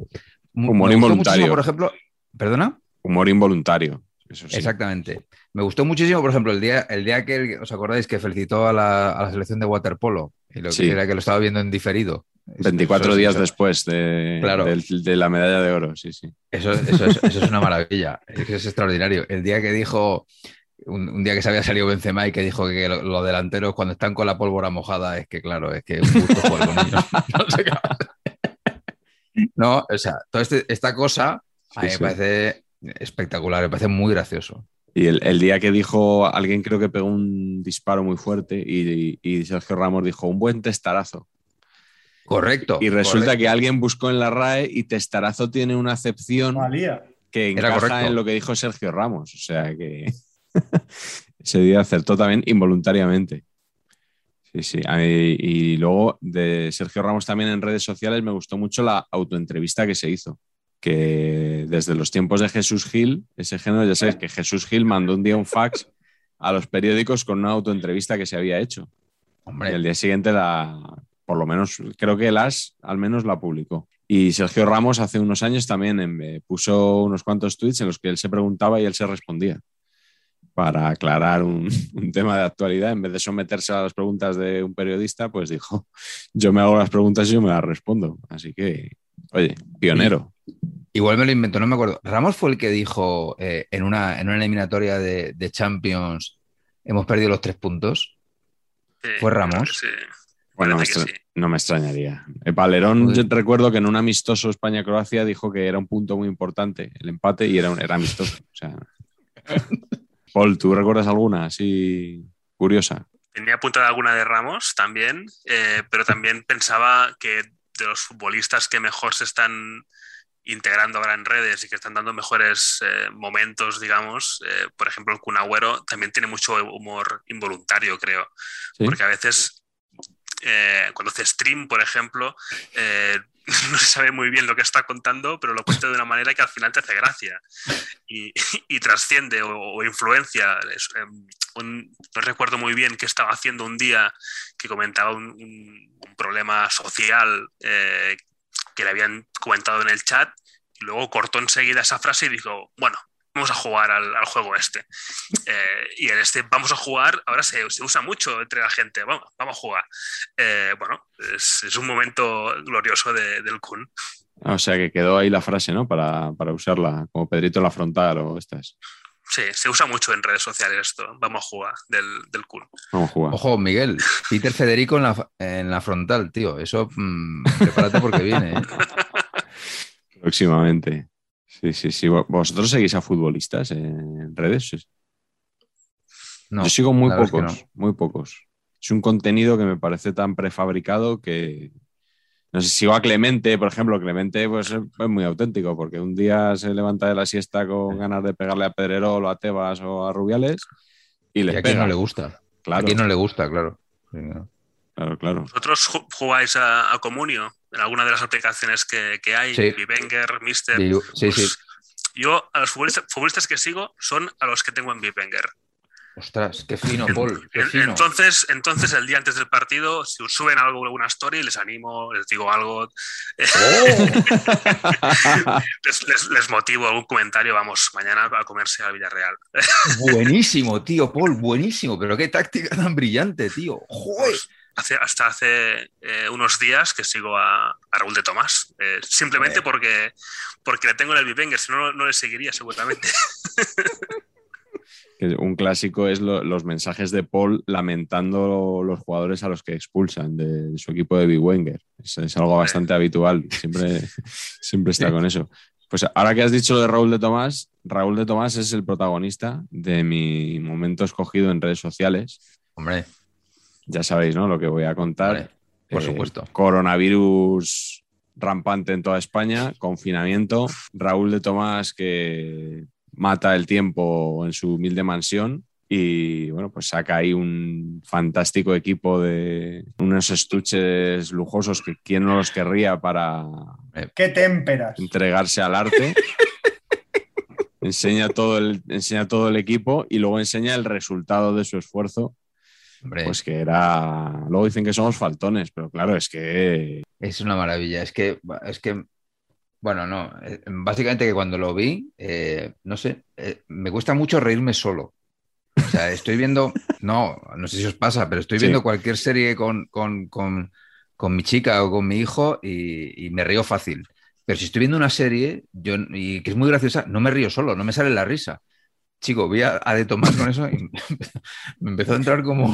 Speaker 3: Humor involuntario.
Speaker 2: Por ejemplo, ¿perdona?
Speaker 3: Humor involuntario.
Speaker 2: Exactamente. Me gustó muchísimo, por ejemplo, el día, el día que os acordáis que felicitó a la, selección de waterpolo y lo que era que lo estaba viendo en diferido.
Speaker 3: 24 días después de, de, la medalla de oro, sí, sí.
Speaker 2: Eso, es, una maravilla, es, es extraordinario. El día que dijo, un, día que se había salido Benzema y que dijo que los delanteros cuando están con la pólvora mojada es que, claro, es que un gusto jugar con ellos. No, o sea, toda este, esta cosa a mí me parece espectacular, me parece muy gracioso.
Speaker 3: Y el, día que dijo, alguien creo que pegó un disparo muy fuerte y, Sergio Ramos dijo, un buen testarazo.
Speaker 2: Correcto.
Speaker 3: Y resulta que alguien buscó en la RAE y testarazo tiene una acepción que encaja en lo que dijo Sergio Ramos. O sea que se dio acertó también involuntariamente. Sí, sí. Y luego de Sergio Ramos también en redes sociales me gustó mucho la autoentrevista que se hizo que desde los tiempos de Jesús Gil, ese género, ya sabes que Jesús Gil mandó un día un fax a los periódicos con una autoentrevista que se había hecho. Hombre. Y el día siguiente la, por lo menos, creo que el AS al menos la publicó. Y Sergio Ramos hace unos años también eh, puso unos cuantos tweets en los que él se preguntaba y él se respondía para aclarar un, un, tema de actualidad. En vez de someterse a las preguntas de un periodista, pues dijo, yo me hago las preguntas y yo me las respondo. Así que, oye, pionero.
Speaker 2: Igual me lo inventó, no me acuerdo. Ramos fue el que dijo eh, en, una, en una eliminatoria de, Champions, hemos perdido los tres puntos. ¿Fue Ramos?
Speaker 3: Bueno, no me extrañaría. El Palerón, yo recuerdo que en un amistoso España-Croacia dijo que era un punto muy importante el empate y era, era amistoso. Paul, ¿tú recuerdas alguna así curiosa?
Speaker 5: Tenía apuntada alguna de Ramos también, eh, pero también pensaba que de los futbolistas que mejor se están integrando ahora en redes y que están dando mejores eh, momentos, digamos. Eh, por ejemplo, el Kun Agüero también tiene mucho humor involuntario, creo. Porque a veces, eh, cuando hace stream, por ejemplo, no se sabe muy bien lo que está contando, pero lo cuenta de una manera que al final te hace gracia y, trasciende o, influencia. no recuerdo muy bien qué estaba haciendo un día que comentaba un, problema social que le habían comentado en el chat y luego cortó enseguida esa frase y dijo, bueno, vamos a jugar al, juego este. Eh, y en este vamos a jugar, ahora se, usa mucho entre la gente, vamos, vamos a jugar. Eh, bueno, es, un momento glorioso del Kun.
Speaker 3: Ah, o sea que quedó ahí la frase, ¿no? Para, usarla como Pedrito en la frontal o estas.
Speaker 5: Sí, se usa mucho en redes sociales esto. Vamos a jugar del, del Kun.
Speaker 3: Vamos a jugar.
Speaker 2: Ojo, Miguel, Peter Federico en la, en la frontal, tío. Eso, mmm, prepárate porque viene. ¿eh?
Speaker 3: Próximamente. Sí, sí, sí. ¿Vosotros seguís a futbolistas en redes? No, Yo sigo muy pocos, muy pocos. Es un contenido que me parece tan prefabricado que, no sé, sigo a Clemente, por ejemplo, Clemente pues, es muy auténtico, porque un día se levanta de la siesta con ganas de pegarle a Pedrerol o a Tebas o a Rubiales y le
Speaker 2: a quién no le gusta. Claro. A quién no le gusta, claro.
Speaker 3: Claro, claro.
Speaker 5: ¿Vosotros jugáis a Comunio? en alguna de las aplicaciones que, hay, sí. Vivenger, Mister.
Speaker 2: Sí, sí. Pues
Speaker 5: yo a los futbolistas, que sigo son a los que tengo en Vivenger.
Speaker 2: Ostras, qué fino, Paul.
Speaker 5: Entonces, entonces, el día antes del partido, si suben algo, alguna story, les animo, les digo algo. Oh. les, motivo algún comentario, vamos, mañana a comerse al Villarreal.
Speaker 2: buenísimo, tío, Paul, buenísimo. Pero qué táctica tan brillante, tío. ¡Joder! Pues,
Speaker 5: hasta hace eh, unos días que sigo a, Raúl de Tomás, eh, simplemente porque, porque le tengo en el Vivenger, si no, no le seguiría seguramente.
Speaker 3: Un clásico es los mensajes de Paul lamentando los jugadores a los que expulsan de, su equipo de Biwenger. Es, es algo bastante habitual, siempre, siempre está con eso. Pues ahora que has dicho lo de Raúl de Tomás, Raúl de Tomás es el protagonista de mi momento escogido en redes sociales.
Speaker 2: Hombre
Speaker 3: ya sabéis, ¿no? Lo que voy a contar.
Speaker 2: por eh, supuesto.
Speaker 3: Coronavirus rampante en toda España, confinamiento, Raúl de Tomás que mata el tiempo en su humilde mansión y bueno, pues saca ahí un fantástico equipo de unos estuches lujosos que quién no los querría para
Speaker 4: ¿Qué témperas?
Speaker 3: entregarse al arte. enseña, todo el, enseña todo el equipo y luego enseña el resultado de su esfuerzo pues que era. Luego dicen que somos faltones, pero claro, es que.
Speaker 2: Es una maravilla. Es que, es que bueno, no. Eh, básicamente que cuando lo vi, eh, no sé, eh, me cuesta mucho reírme solo. O sea, estoy viendo. No, no sé si os pasa, pero estoy viendo cualquier serie con, con, mi chica o con mi hijo y, me río fácil. Pero si estoy viendo una serie yo, y que es muy graciosa, no me río solo, no me sale la risa chico, voy a, de tomar con eso y me empezó a entrar como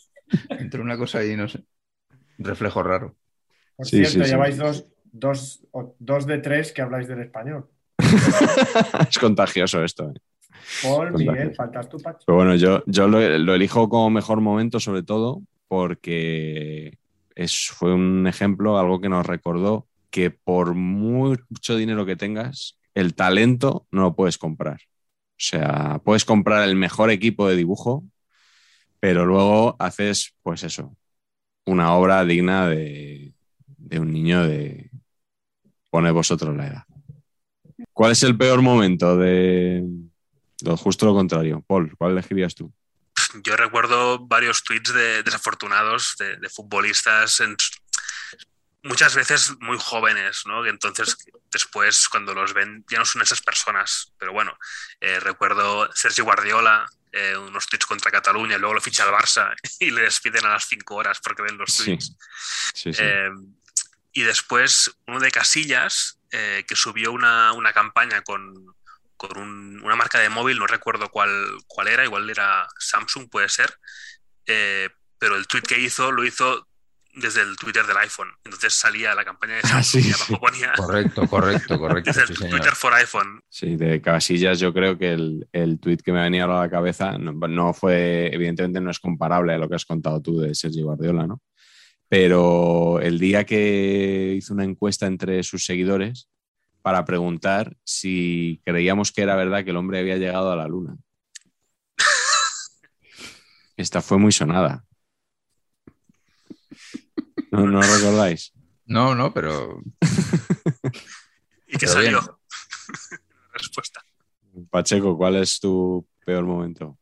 Speaker 2: entre una cosa y no sé, un reflejo raro.
Speaker 4: Por cierto, lleváis dos, dos, de tres que habláis del español.
Speaker 3: es contagioso esto.
Speaker 4: Eh. Paul, Miguel, faltas tú, Pacho.
Speaker 3: Pero bueno, yo, yo lo, elijo como mejor momento, sobre todo porque es, fue un ejemplo, algo que nos recordó que por mucho dinero que tengas, el talento no lo puedes comprar. O sea, puedes comprar el mejor equipo de dibujo, pero luego haces, pues eso, una obra digna de, un niño de... Pone vosotros la edad. ¿Cuál es el peor momento de lo justo lo contrario? Paul, ¿cuál elegirías tú?
Speaker 5: Yo recuerdo varios tweets de desafortunados de, de futbolistas en, muchas veces muy jóvenes, ¿no? Que entonces después cuando los ven ya no son esas personas. Pero bueno, eh, recuerdo Sergio Guardiola, eh, unos tweets contra Cataluña, luego lo ficha al Barça y le despiden a las cinco horas porque ven los tweets. Eh, y después uno de Casillas, que subió una, campaña con, una marca de móvil, no recuerdo cuál, cuál era, igual era Samsung, puede ser. pero el tweet que hizo lo hizo desde el Twitter del iPhone. Entonces salía la campaña de ah, Samsung y abajo ponía.
Speaker 2: Correcto, correcto, correcto.
Speaker 5: Desde el Twitter for iPhone.
Speaker 3: Sí, de Casillas yo creo que el, el tweet que me venía a la cabeza no, fue, evidentemente no es comparable a lo que has contado tú de Sergio Guardiola, ¿no? Pero el día que hizo una encuesta entre sus seguidores para preguntar si creíamos que era verdad que el hombre había llegado a la luna. Esta fue muy sonada. ¿No, no recordáis?
Speaker 2: No, no, pero.
Speaker 5: ¿Y qué
Speaker 2: Pero
Speaker 5: salió?
Speaker 2: bien.
Speaker 5: Respuesta.
Speaker 3: Pacheco, ¿cuál es tu peor momento?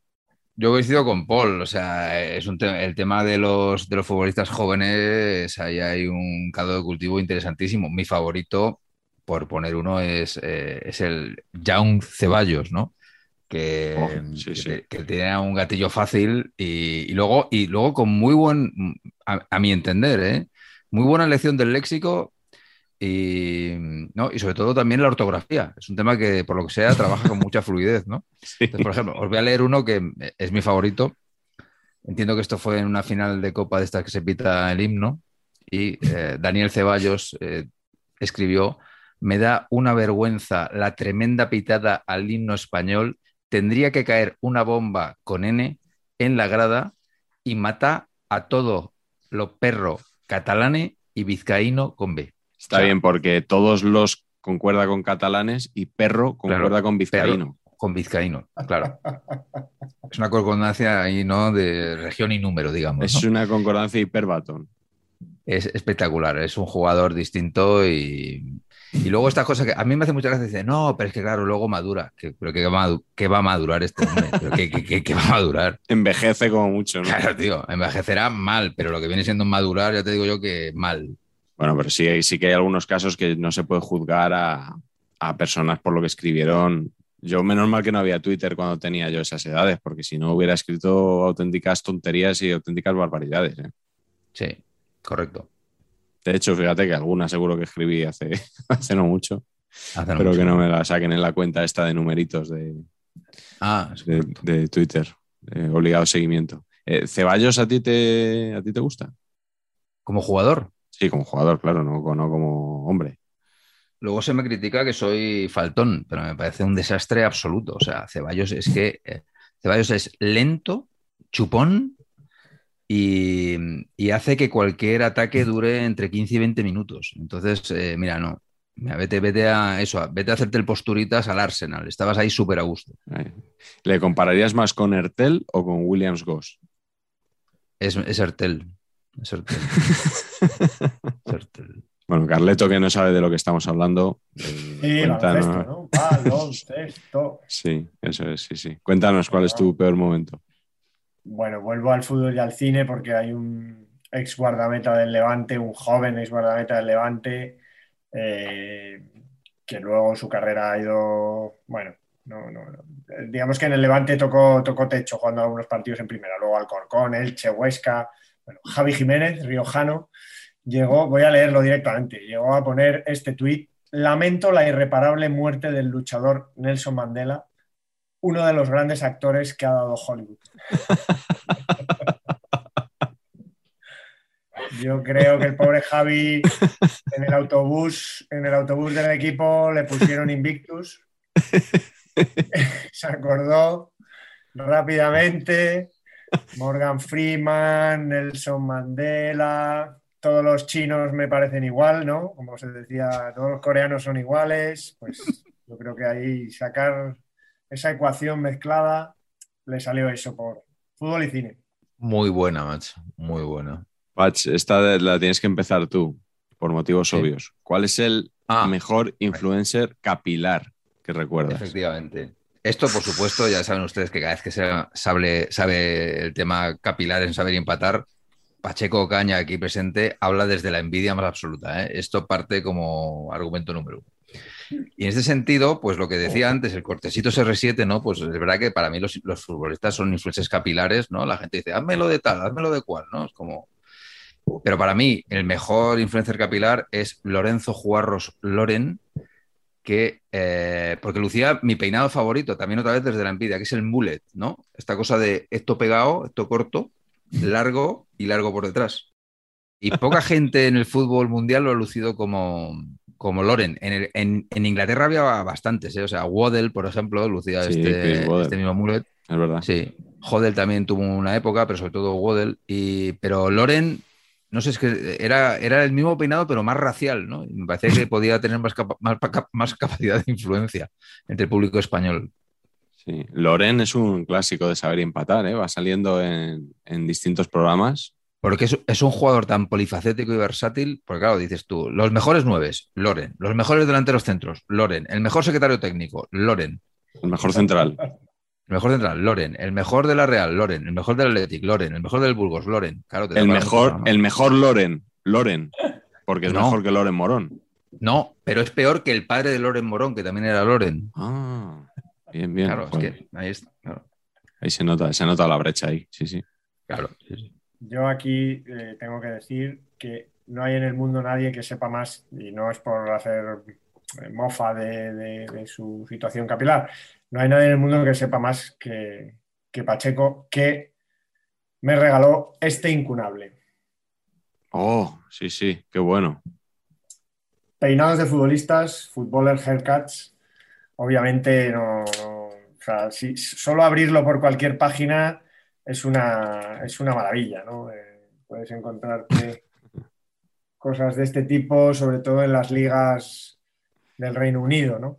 Speaker 2: Yo coincido con Paul, o sea, es un te- el tema de los, de los futbolistas jóvenes, ahí hay un caldo de cultivo interesantísimo. Mi favorito, por poner uno, es, eh, es el Young Ceballos, ¿no? Que,
Speaker 3: Oh, sí,
Speaker 2: que,
Speaker 3: sí.
Speaker 2: te- que tiene un gatillo fácil y, y luego, y luego con muy buen, a, a mi entender, ¿eh? Muy buena lección del léxico y, ¿no? y sobre todo también la ortografía. Es un tema que, por lo que sea, trabaja con mucha fluidez, ¿no? Entonces, por ejemplo, os voy a leer uno que es mi favorito. Entiendo que esto fue en una final de Copa de estas que se pita el himno y eh, Daniel Ceballos eh, escribió, me da una vergüenza la tremenda pitada al himno español, tendría que caer una bomba con N en la grada y mata a todo lo perro catalane y vizcaíno con B.
Speaker 3: Está bien, porque todos los concuerda con catalanes y perro concuerda
Speaker 2: Claro,
Speaker 3: con vizcaíno.
Speaker 2: Con vizcaíno, claro. Es una concordancia ahí, ¿no? De región y número, digamos.
Speaker 3: Es
Speaker 2: ¿no?
Speaker 3: una concordancia hiperbatón.
Speaker 2: Es espectacular, es un jugador distinto y, y luego estas cosas que a mí me hace mucha gracia, dice, no, pero es que claro, luego madura. Que, pero ¿qué va, a va madurar este hombre? ¿Pero qué, qué- qué- qué va a madurar?
Speaker 3: Envejece como mucho, ¿no?
Speaker 2: Claro, tío, envejecerá mal, pero lo que viene siendo madurar, ya te digo yo que mal.
Speaker 3: Bueno, pero sí, sí que hay algunos casos que no se puede juzgar a, a personas por lo que escribieron. Yo, menos mal que no había Twitter cuando tenía yo esas edades, porque si no hubiera escrito auténticas tonterías y auténticas barbaridades. ¿eh?
Speaker 2: Sí, correcto.
Speaker 3: De hecho, fíjate que algunas seguro que escribí hace, hace no mucho,
Speaker 2: Hace no
Speaker 3: pero
Speaker 2: mucho.
Speaker 3: que no me la saquen en la cuenta esta de numeritos de,
Speaker 2: Ah,
Speaker 3: de Twitter. Eh, obligado seguimiento. Eh, ¿Ceballos a ti, te, a ti te gusta?
Speaker 2: Como jugador.
Speaker 3: Sí, como jugador, claro, no, no como hombre.
Speaker 2: Luego se me critica que soy faltón, pero me parece un desastre absoluto. O sea, Ceballos es que eh, Ceballos es lento, chupón y, y hace que cualquier ataque dure entre 15 y 20 minutos. Entonces, eh, mira, no. Mira, vete, vete a eso, a- vete a hacerte el posturitas al Arsenal. Estabas ahí súper a gusto.
Speaker 3: ¿Le compararías más con Ertel o con Williams Goss?
Speaker 2: Es, es Ertel.
Speaker 3: Bueno, Carleto, que no sabe de lo que estamos hablando. eh,
Speaker 4: Sí,
Speaker 3: cuéntanos-
Speaker 4: baloncesto, ¿no? Baloncesto.
Speaker 3: Sí, eso es, sí, sí. Cuéntanos cuál es tu peor momento.
Speaker 4: Bueno, vuelvo al fútbol y al cine porque hay un ex guardameta del Levante, un joven ex guardameta del Levante, eh, que luego su carrera ha ido, bueno, no, no, no. digamos que en el Levante tocó, tocó techo jugando algunos partidos en primera, luego Alcorcón, Elche, Huesca, bueno, Javi Jiménez, riojano, llegó, voy a leerlo directamente, llegó a poner este tuit, lamento la irreparable muerte del luchador Nelson Mandela, uno de los grandes actores que ha dado Hollywood. Yo creo que el pobre Javi en el autobús, en el autobús del equipo le pusieron Invictus. Se acordó rápidamente. Morgan Freeman, Nelson Mandela, todos los chinos me parecen igual, ¿no? Como se decía, todos los coreanos son iguales. Pues yo creo que ahí sacar esa ecuación mezclada le salió eso por fútbol y cine.
Speaker 2: Muy buena, macho. Muy buena.
Speaker 3: Patch, esta de- la tienes que empezar tú, por motivos
Speaker 2: Sí.
Speaker 3: obvios. ¿Cuál es el
Speaker 2: Ah,
Speaker 3: mejor influencer capilar que recuerdas?
Speaker 2: Efectivamente. Esto, por supuesto, ya saben ustedes que cada vez que se sabe, sabe el tema capilar en saber empatar, Pacheco Caña, aquí presente, habla desde la envidia más absoluta. ¿eh? Esto parte como argumento número uno. Y en este sentido, pues lo que decía antes, el cortesito CR7, ¿no? Pues es verdad que para mí los, futbolistas son influencers capilares, ¿no? La gente dice, házmelo de tal, házmelo de cual, ¿no? Es como. Pero para mí, el mejor influencer capilar es Lorenzo Juarros Loren, que, eh, porque lucía mi peinado favorito, también otra vez desde la envidia, que es el mullet, ¿no? Esta cosa de esto pegado, esto corto, largo y largo por detrás. Y poca gente en el fútbol mundial lo ha lucido como, como Loren. En, el- en- en Inglaterra había bastantes, ¿eh? O sea, Waddle, por ejemplo, lucía
Speaker 3: Sí,
Speaker 2: este, este mismo mullet.
Speaker 3: Es verdad.
Speaker 2: Sí, Hodel también tuvo una época, pero sobre todo Waddle. Y, pero Loren no sé, es que era, era el mismo peinado, pero más racial, ¿no? Me parecía que podía tener más, más, más capacidad de influencia entre el público español.
Speaker 3: Sí, Loren es un clásico de saber empatar, ¿eh? va saliendo en, distintos programas.
Speaker 2: Porque es, un jugador tan polifacético y versátil, porque claro, dices tú, los mejores nueves, Loren, los mejores delanteros centros, Loren, el mejor secretario técnico, Loren.
Speaker 3: El mejor central.
Speaker 2: El mejor central, Loren. El mejor de la Real, Loren. El mejor del Athletic, Loren. El mejor del Burgos, Loren.
Speaker 3: Claro, el, mejor, el mejor Loren, Loren. Porque es mejor que Loren Morón.
Speaker 2: No, pero es peor que el padre de Loren Morón, que también era Loren.
Speaker 3: Ah. Bien, bien.
Speaker 2: Claro, es que ahí está.
Speaker 3: Ahí se nota, se nota la brecha ahí, sí, sí.
Speaker 2: Claro.
Speaker 4: Yo aquí eh, tengo que decir que no hay en el mundo nadie que sepa más, y no es por hacer mofa de, su situación capilar, no hay nadie en el mundo que sepa más que, que Pacheco, que me regaló este incunable.
Speaker 3: Oh, sí, sí, qué bueno.
Speaker 4: Peinados de futbolistas, footballer haircuts, obviamente no, si solo abrirlo por cualquier página es una, es una maravilla, ¿no? Eh, puedes encontrarte cosas de este tipo, sobre todo en las ligas del Reino Unido, ¿no?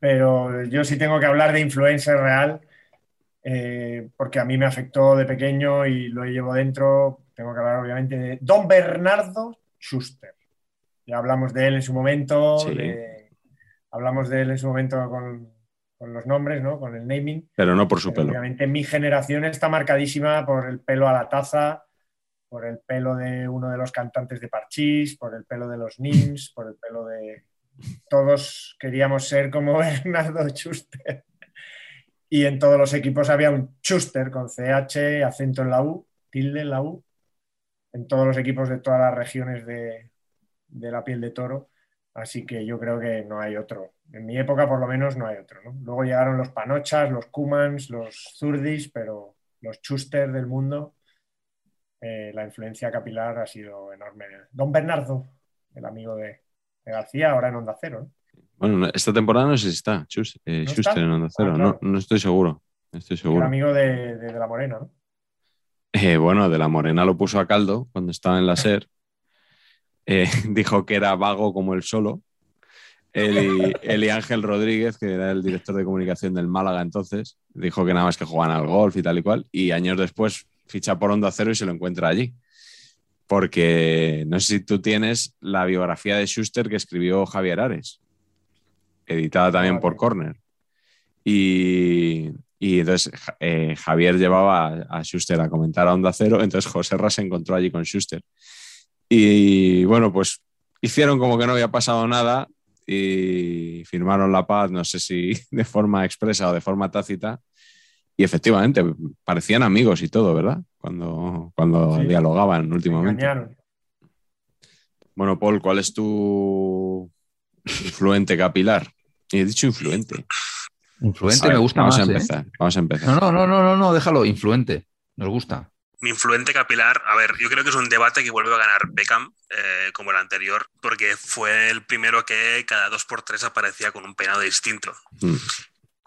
Speaker 4: Pero yo sí tengo que hablar de influencer real, eh, porque a mí me afectó de pequeño y lo llevo dentro. Tengo que hablar, obviamente, de Don Bernardo Schuster. Ya hablamos de él en su momento, hablamos de él en su momento con, los nombres, ¿no? con el naming.
Speaker 3: Pero no por su pelo.
Speaker 4: Obviamente mi generación está marcadísima por el pelo a la taza, por el pelo de uno de los cantantes de Parchís, por el pelo de los Nims, por el pelo de... Todos queríamos ser como Bernardo Schuster. Y en todos los equipos había un Schuster con CH, acento en la U, tilde en la U, en todos los equipos de todas las regiones de, de la piel de toro. Así que yo creo que no hay otro. En mi época, por lo menos, no hay otro. Luego llegaron los Panochas, los Kumans, los Zurdis, pero los Schuster del mundo, eh, la influencia capilar ha sido enorme. Don Bernardo, el amigo de, García, ahora en Onda Cero.
Speaker 3: Bueno, esta temporada no sé si está, eh, Schuster en Onda Cero. Ah, no, estoy seguro. Estoy seguro.
Speaker 4: El amigo de, de, la Morena, ¿no?
Speaker 3: Eh, bueno, de la Morena lo puso a caldo cuando estaba en la SER eh, dijo que era vago como el solo. Él y, Ángel Rodríguez, que era el director de comunicación del Málaga entonces, dijo que nada más que jugaban al golf y tal y cual. Y años después ficha por Onda Cero y se lo encuentra allí. Porque no sé si tú tienes la biografía de Schuster que escribió Javier Ares, editada también por Corner. Y, entonces eh, Javier llevaba a, Schuster a comentar a Onda Cero, entonces José Ras se encontró allí con Schuster. Y bueno, pues hicieron como que no había pasado nada y firmaron la paz, no sé si de forma expresa o de forma tácita. Y efectivamente, parecían amigos y todo, ¿verdad? Cuando, cuando dialogaban últimamente. Bueno, Paul, ¿cuál es tu influente capilar? Y he dicho influente.
Speaker 2: Influente me gusta
Speaker 3: vamos
Speaker 2: más.
Speaker 3: A ¿eh? empezar, Vamos a empezar.
Speaker 2: No, no, no, no, no, déjalo, influente. Nos gusta
Speaker 5: mi influente capilar, a ver, yo creo que es un debate que vuelve a ganar Beckham eh, como el anterior, porque fue el primero que cada dos por tres aparecía con un peinado distinto. Mm.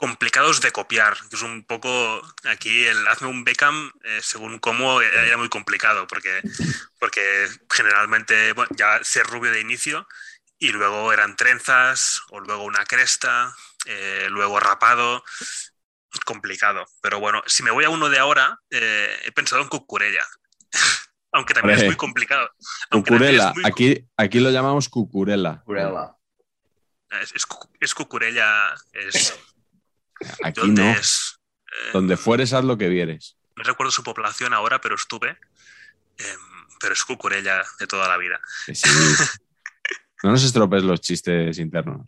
Speaker 5: Complicados de copiar, que es un poco aquí el hazme un Beckham eh, según cómo era muy complicado, porque, porque generalmente ya ser rubio de inicio y luego eran trenzas o luego una cresta, eh, luego rapado complicado. Pero bueno, si me voy a uno de ahora, eh, he pensado en Cucurella. Aunque también es muy complicado.
Speaker 3: Cucurella, aquí, aquí lo llamamos Cucurella.
Speaker 5: Es, Cucurella, es...
Speaker 3: Aquí no. Eh, Donde fueres, haz lo que vieres.
Speaker 5: No recuerdo su población ahora, pero estuve. Em, pero es Cucurella de toda la vida.
Speaker 3: no nos estropees los chistes internos.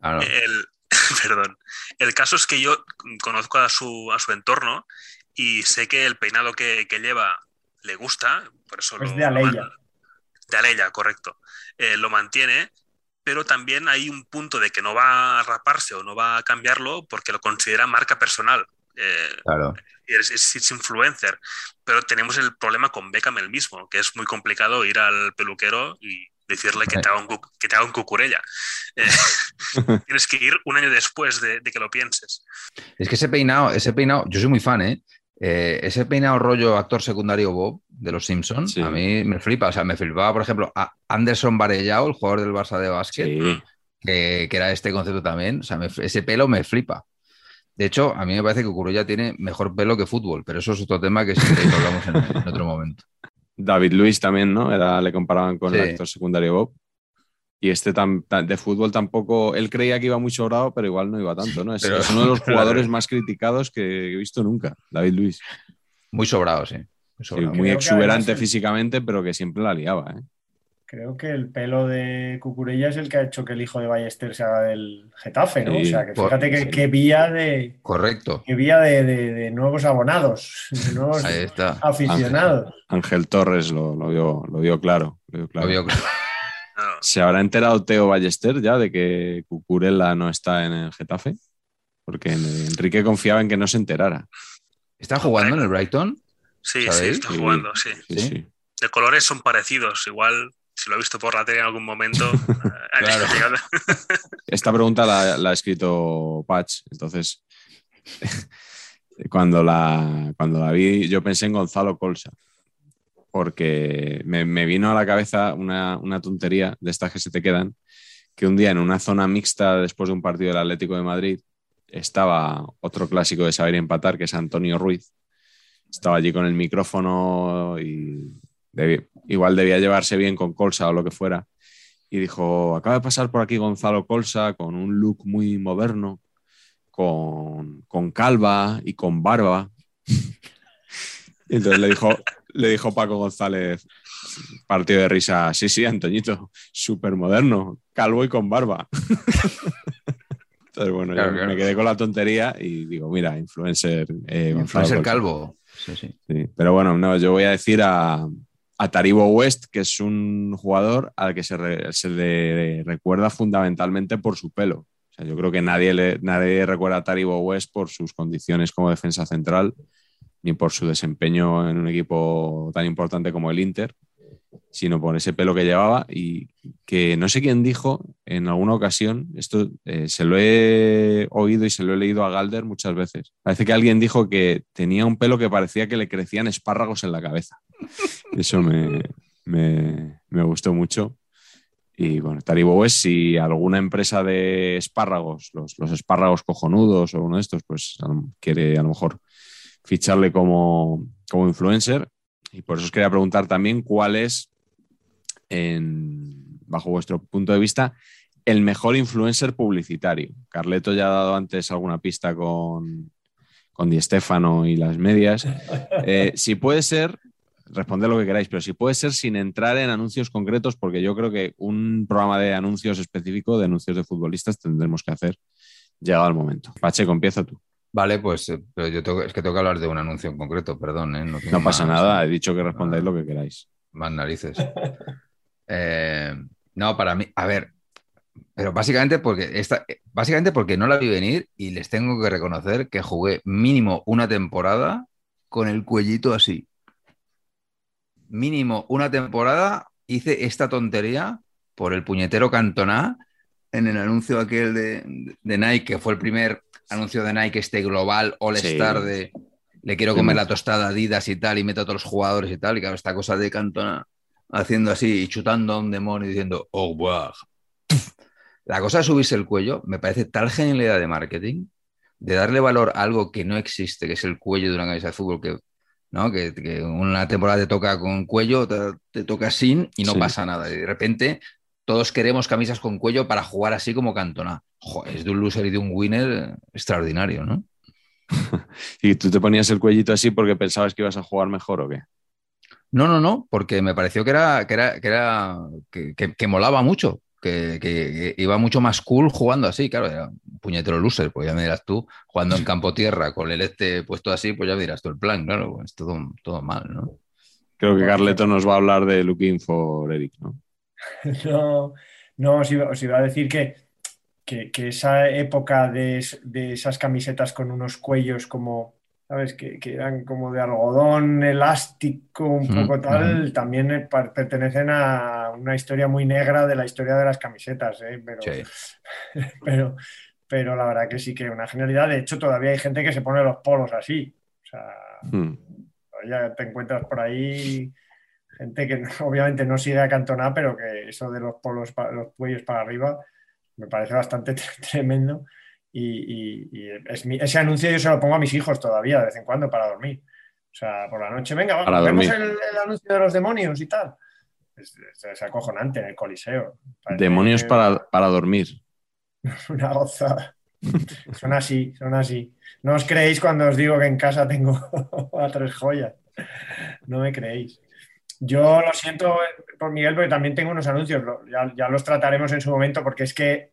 Speaker 5: El, Perdón. El caso es que yo conozco a su, a su entorno y sé que el peinado que, lleva le gusta, por eso
Speaker 4: es de Aleya.
Speaker 5: De Aleya, correcto. Eh, lo mantiene, pero también hay un punto de que no va a raparse o no va a cambiarlo porque lo considera marca personal. Eh,
Speaker 2: claro.
Speaker 5: Es, es, influencer, pero tenemos el problema con Beckham el mismo, que es muy complicado ir al peluquero y decirle que te haga un, que te haga un cucurella. Eh, tienes que ir un año después de, que lo pienses.
Speaker 2: Es que ese peinado, ese peinado, yo soy muy fan, ¿eh? Eh, ese peinado rollo actor secundario Bob de los Simpsons,
Speaker 3: Sí.
Speaker 2: a mí me flipa. O sea, me flipaba, por ejemplo, a Anderson Varellao, el jugador del Barça de básquet,
Speaker 3: Sí.
Speaker 2: que, que era este concepto también. O sea, me- ese pelo me flipa. De hecho, a mí me parece que Cucurulla tiene mejor pelo que fútbol, pero eso es otro tema que lo hablamos en, en otro momento.
Speaker 3: David Luis también, ¿no? Era, le comparaban con el
Speaker 2: Sí.
Speaker 3: actor secundario Bob. Y este tam- ta- de fútbol tampoco, él creía que iba muy sobrado, pero igual no iba tanto, ¿no? Es,
Speaker 2: Pero-
Speaker 3: es uno de los
Speaker 2: pero-
Speaker 3: jugadores más criticados que he visto nunca, David Luis.
Speaker 2: Muy sobrado, sí. Muy
Speaker 3: Sí, exuberante
Speaker 4: el-
Speaker 3: físicamente, pero que siempre la liaba, ¿eh?
Speaker 4: Creo que el pelo de Cucurella es el que ha hecho que el hijo de Ballester se haga del Getafe, ¿no?
Speaker 3: Sí,
Speaker 4: o sea, que fíjate que,
Speaker 3: sí.
Speaker 4: que vía de,
Speaker 2: Correcto.
Speaker 4: que vía de, de- de nuevos abonados, de nuevos
Speaker 2: Ahí está.
Speaker 4: aficionados.
Speaker 3: Ángel Torres lo, lo vio, lo vio claro. lo vio claro.
Speaker 2: Lo vio claro.
Speaker 3: ¿Se habrá enterado Teo Ballester ya de que Cucurella no está en el Getafe? Porque Enrique confiaba en que no se enterara.
Speaker 2: ¿Está jugando en el Brighton?
Speaker 5: Sí, sí, está jugando, sí.
Speaker 3: Sí,
Speaker 2: ¿Sí?
Speaker 3: sí.
Speaker 5: De colores son parecidos, igual si lo he visto por la tele en algún momento. eh,
Speaker 2: Claro.
Speaker 3: Esta pregunta la, la ha escrito Patch, entonces cuando la, cuando la vi yo pensé en Gonzalo Colsa, porque me, vino a la cabeza una, una tontería de estas que se te quedan, que un día en una zona mixta después de un partido del Atlético de Madrid estaba otro clásico de saber empatar, que es Antonio Ruiz. Estaba allí con el micrófono y igual debía llevarse bien con Colsa o lo que fuera y dijo, acaba de pasar por aquí Gonzalo Colsa con un look muy moderno, con, con calva y con barba. Y entonces le dijo, le dijo Paco González, partido de risa, sí, sí, Antoñito, súper moderno, calvo y con barba. Entonces, bueno,
Speaker 2: Claro,
Speaker 3: yo
Speaker 2: claro.
Speaker 3: me quedé con la tontería y digo, mira, influencer. eh,
Speaker 2: Influencer calvo. Sí, sí.
Speaker 3: Sí, pero bueno, no, yo voy a decir a, a Taribo West, que es un jugador al que se, re- se le recuerda fundamentalmente por su pelo. O sea, yo creo que nadie, le, nadie recuerda a Taribo West por sus condiciones como defensa central, ni por su desempeño en un equipo tan importante como el Inter, sino por ese pelo que llevaba y que no sé quién dijo en alguna ocasión, esto eh, se lo he oído y se lo he leído a Galder muchas veces. Parece que alguien dijo que tenía un pelo que parecía que le crecían espárragos en la cabeza. Eso me, me- me gustó mucho. Y bueno, Taribo West, si alguna empresa de espárragos, los, los espárragos cojonudos o uno de estos, pues quiere a lo mejor ficharle como, como influencer. Y por eso os quería preguntar también cuál es, en- bajo vuestro punto de vista, el mejor influencer publicitario. Carleto ya ha dado antes alguna pista con, con Di Stefano y las medias. Eh, si puede ser, responded lo que queráis, pero si puede ser sin entrar en anuncios concretos, porque yo creo que un programa de anuncios específico, de anuncios de futbolistas, tendremos que hacer llegado el momento. Pacheco, empieza tú.
Speaker 2: Vale, pues eh, pero yo tengo, es que tengo que hablar de un anuncio en concreto, perdón. ¿eh?
Speaker 3: No pasa
Speaker 2: más-
Speaker 3: nada, he dicho que respondáis lo que queráis.
Speaker 2: Más narices. Eh, no, para mí, a ver, pero básicamente porque, esta, básicamente porque no la vi venir y les tengo que reconocer que jugué mínimo una temporada con el cuellito así. Mínimo una temporada hice esta tontería por el puñetero Cantona en el anuncio aquel de, de Nike, que fue el primer anuncio de Nike, este global All-Star
Speaker 3: Sí.
Speaker 2: de le quiero comer la tostada Adidas y tal, y meto a todos los jugadores y tal, y claro, esta cosa de Cantona haciendo así y chutando a un demonio y diciendo, oh, wow. La cosa de subirse el cuello me parece tal genialidad de marketing, de darle valor a algo que no existe, que es el cuello de una camisa de fútbol, que, ¿no? que, que una temporada te toca con cuello, te, te toca sin y no
Speaker 3: Sí.
Speaker 2: pasa nada. Y de repente todos queremos camisas con cuello para jugar así como Cantona. Joder, es de un loser y de un winner extraordinario, ¿no?
Speaker 3: ¿Y tú te ponías el cuellito así porque pensabas que ibas a jugar mejor o qué?
Speaker 2: No, no, no, porque me pareció que era, que era, que era, que, que- que molaba mucho, que, iba mucho más cool jugando así, claro, era un puñetero loser, pues ya me dirás tú, jugando en campo tierra con el este puesto así, pues ya me dirás tú el plan, claro, pues todo, todo mal, ¿no?
Speaker 3: Creo que Carleto nos va a hablar de Looking for Eric, ¿no?
Speaker 4: No, no os iba, os iba a decir que, que, que esa época de, de esas camisetas con unos cuellos como, ¿sabes? Que, que eran como de algodón elástico, un poco tal, también eh, pertenecen a una historia muy negra de la historia de las camisetas, ¿eh? Pero,
Speaker 2: Sí.
Speaker 4: pero, pero la verdad que sí que una genialidad. De hecho, todavía hay gente que se pone los polos así. O sea,
Speaker 3: Hmm.
Speaker 4: ya te encuentras por ahí gente que obviamente no sigue a Cantona, pero que eso de los polos, los cuellos para arriba, me parece bastante tremendo. Y, y- y es mi- ese anuncio yo se lo pongo a mis hijos todavía, de vez en cuando, para dormir. O sea, por la noche, venga, vamos, vemos el, el anuncio de los demonios y tal. Es, es- es acojonante en el Coliseo. Parece
Speaker 3: Demonios
Speaker 4: que-
Speaker 3: para, para dormir.
Speaker 4: Una gozada. Son así, son así. No os creéis cuando os digo que en casa tengo a tres joyas. No me creéis. Yo lo siento eh, por Miguel, porque también tengo unos anuncios. Ya, ya los trataremos en su momento, porque es que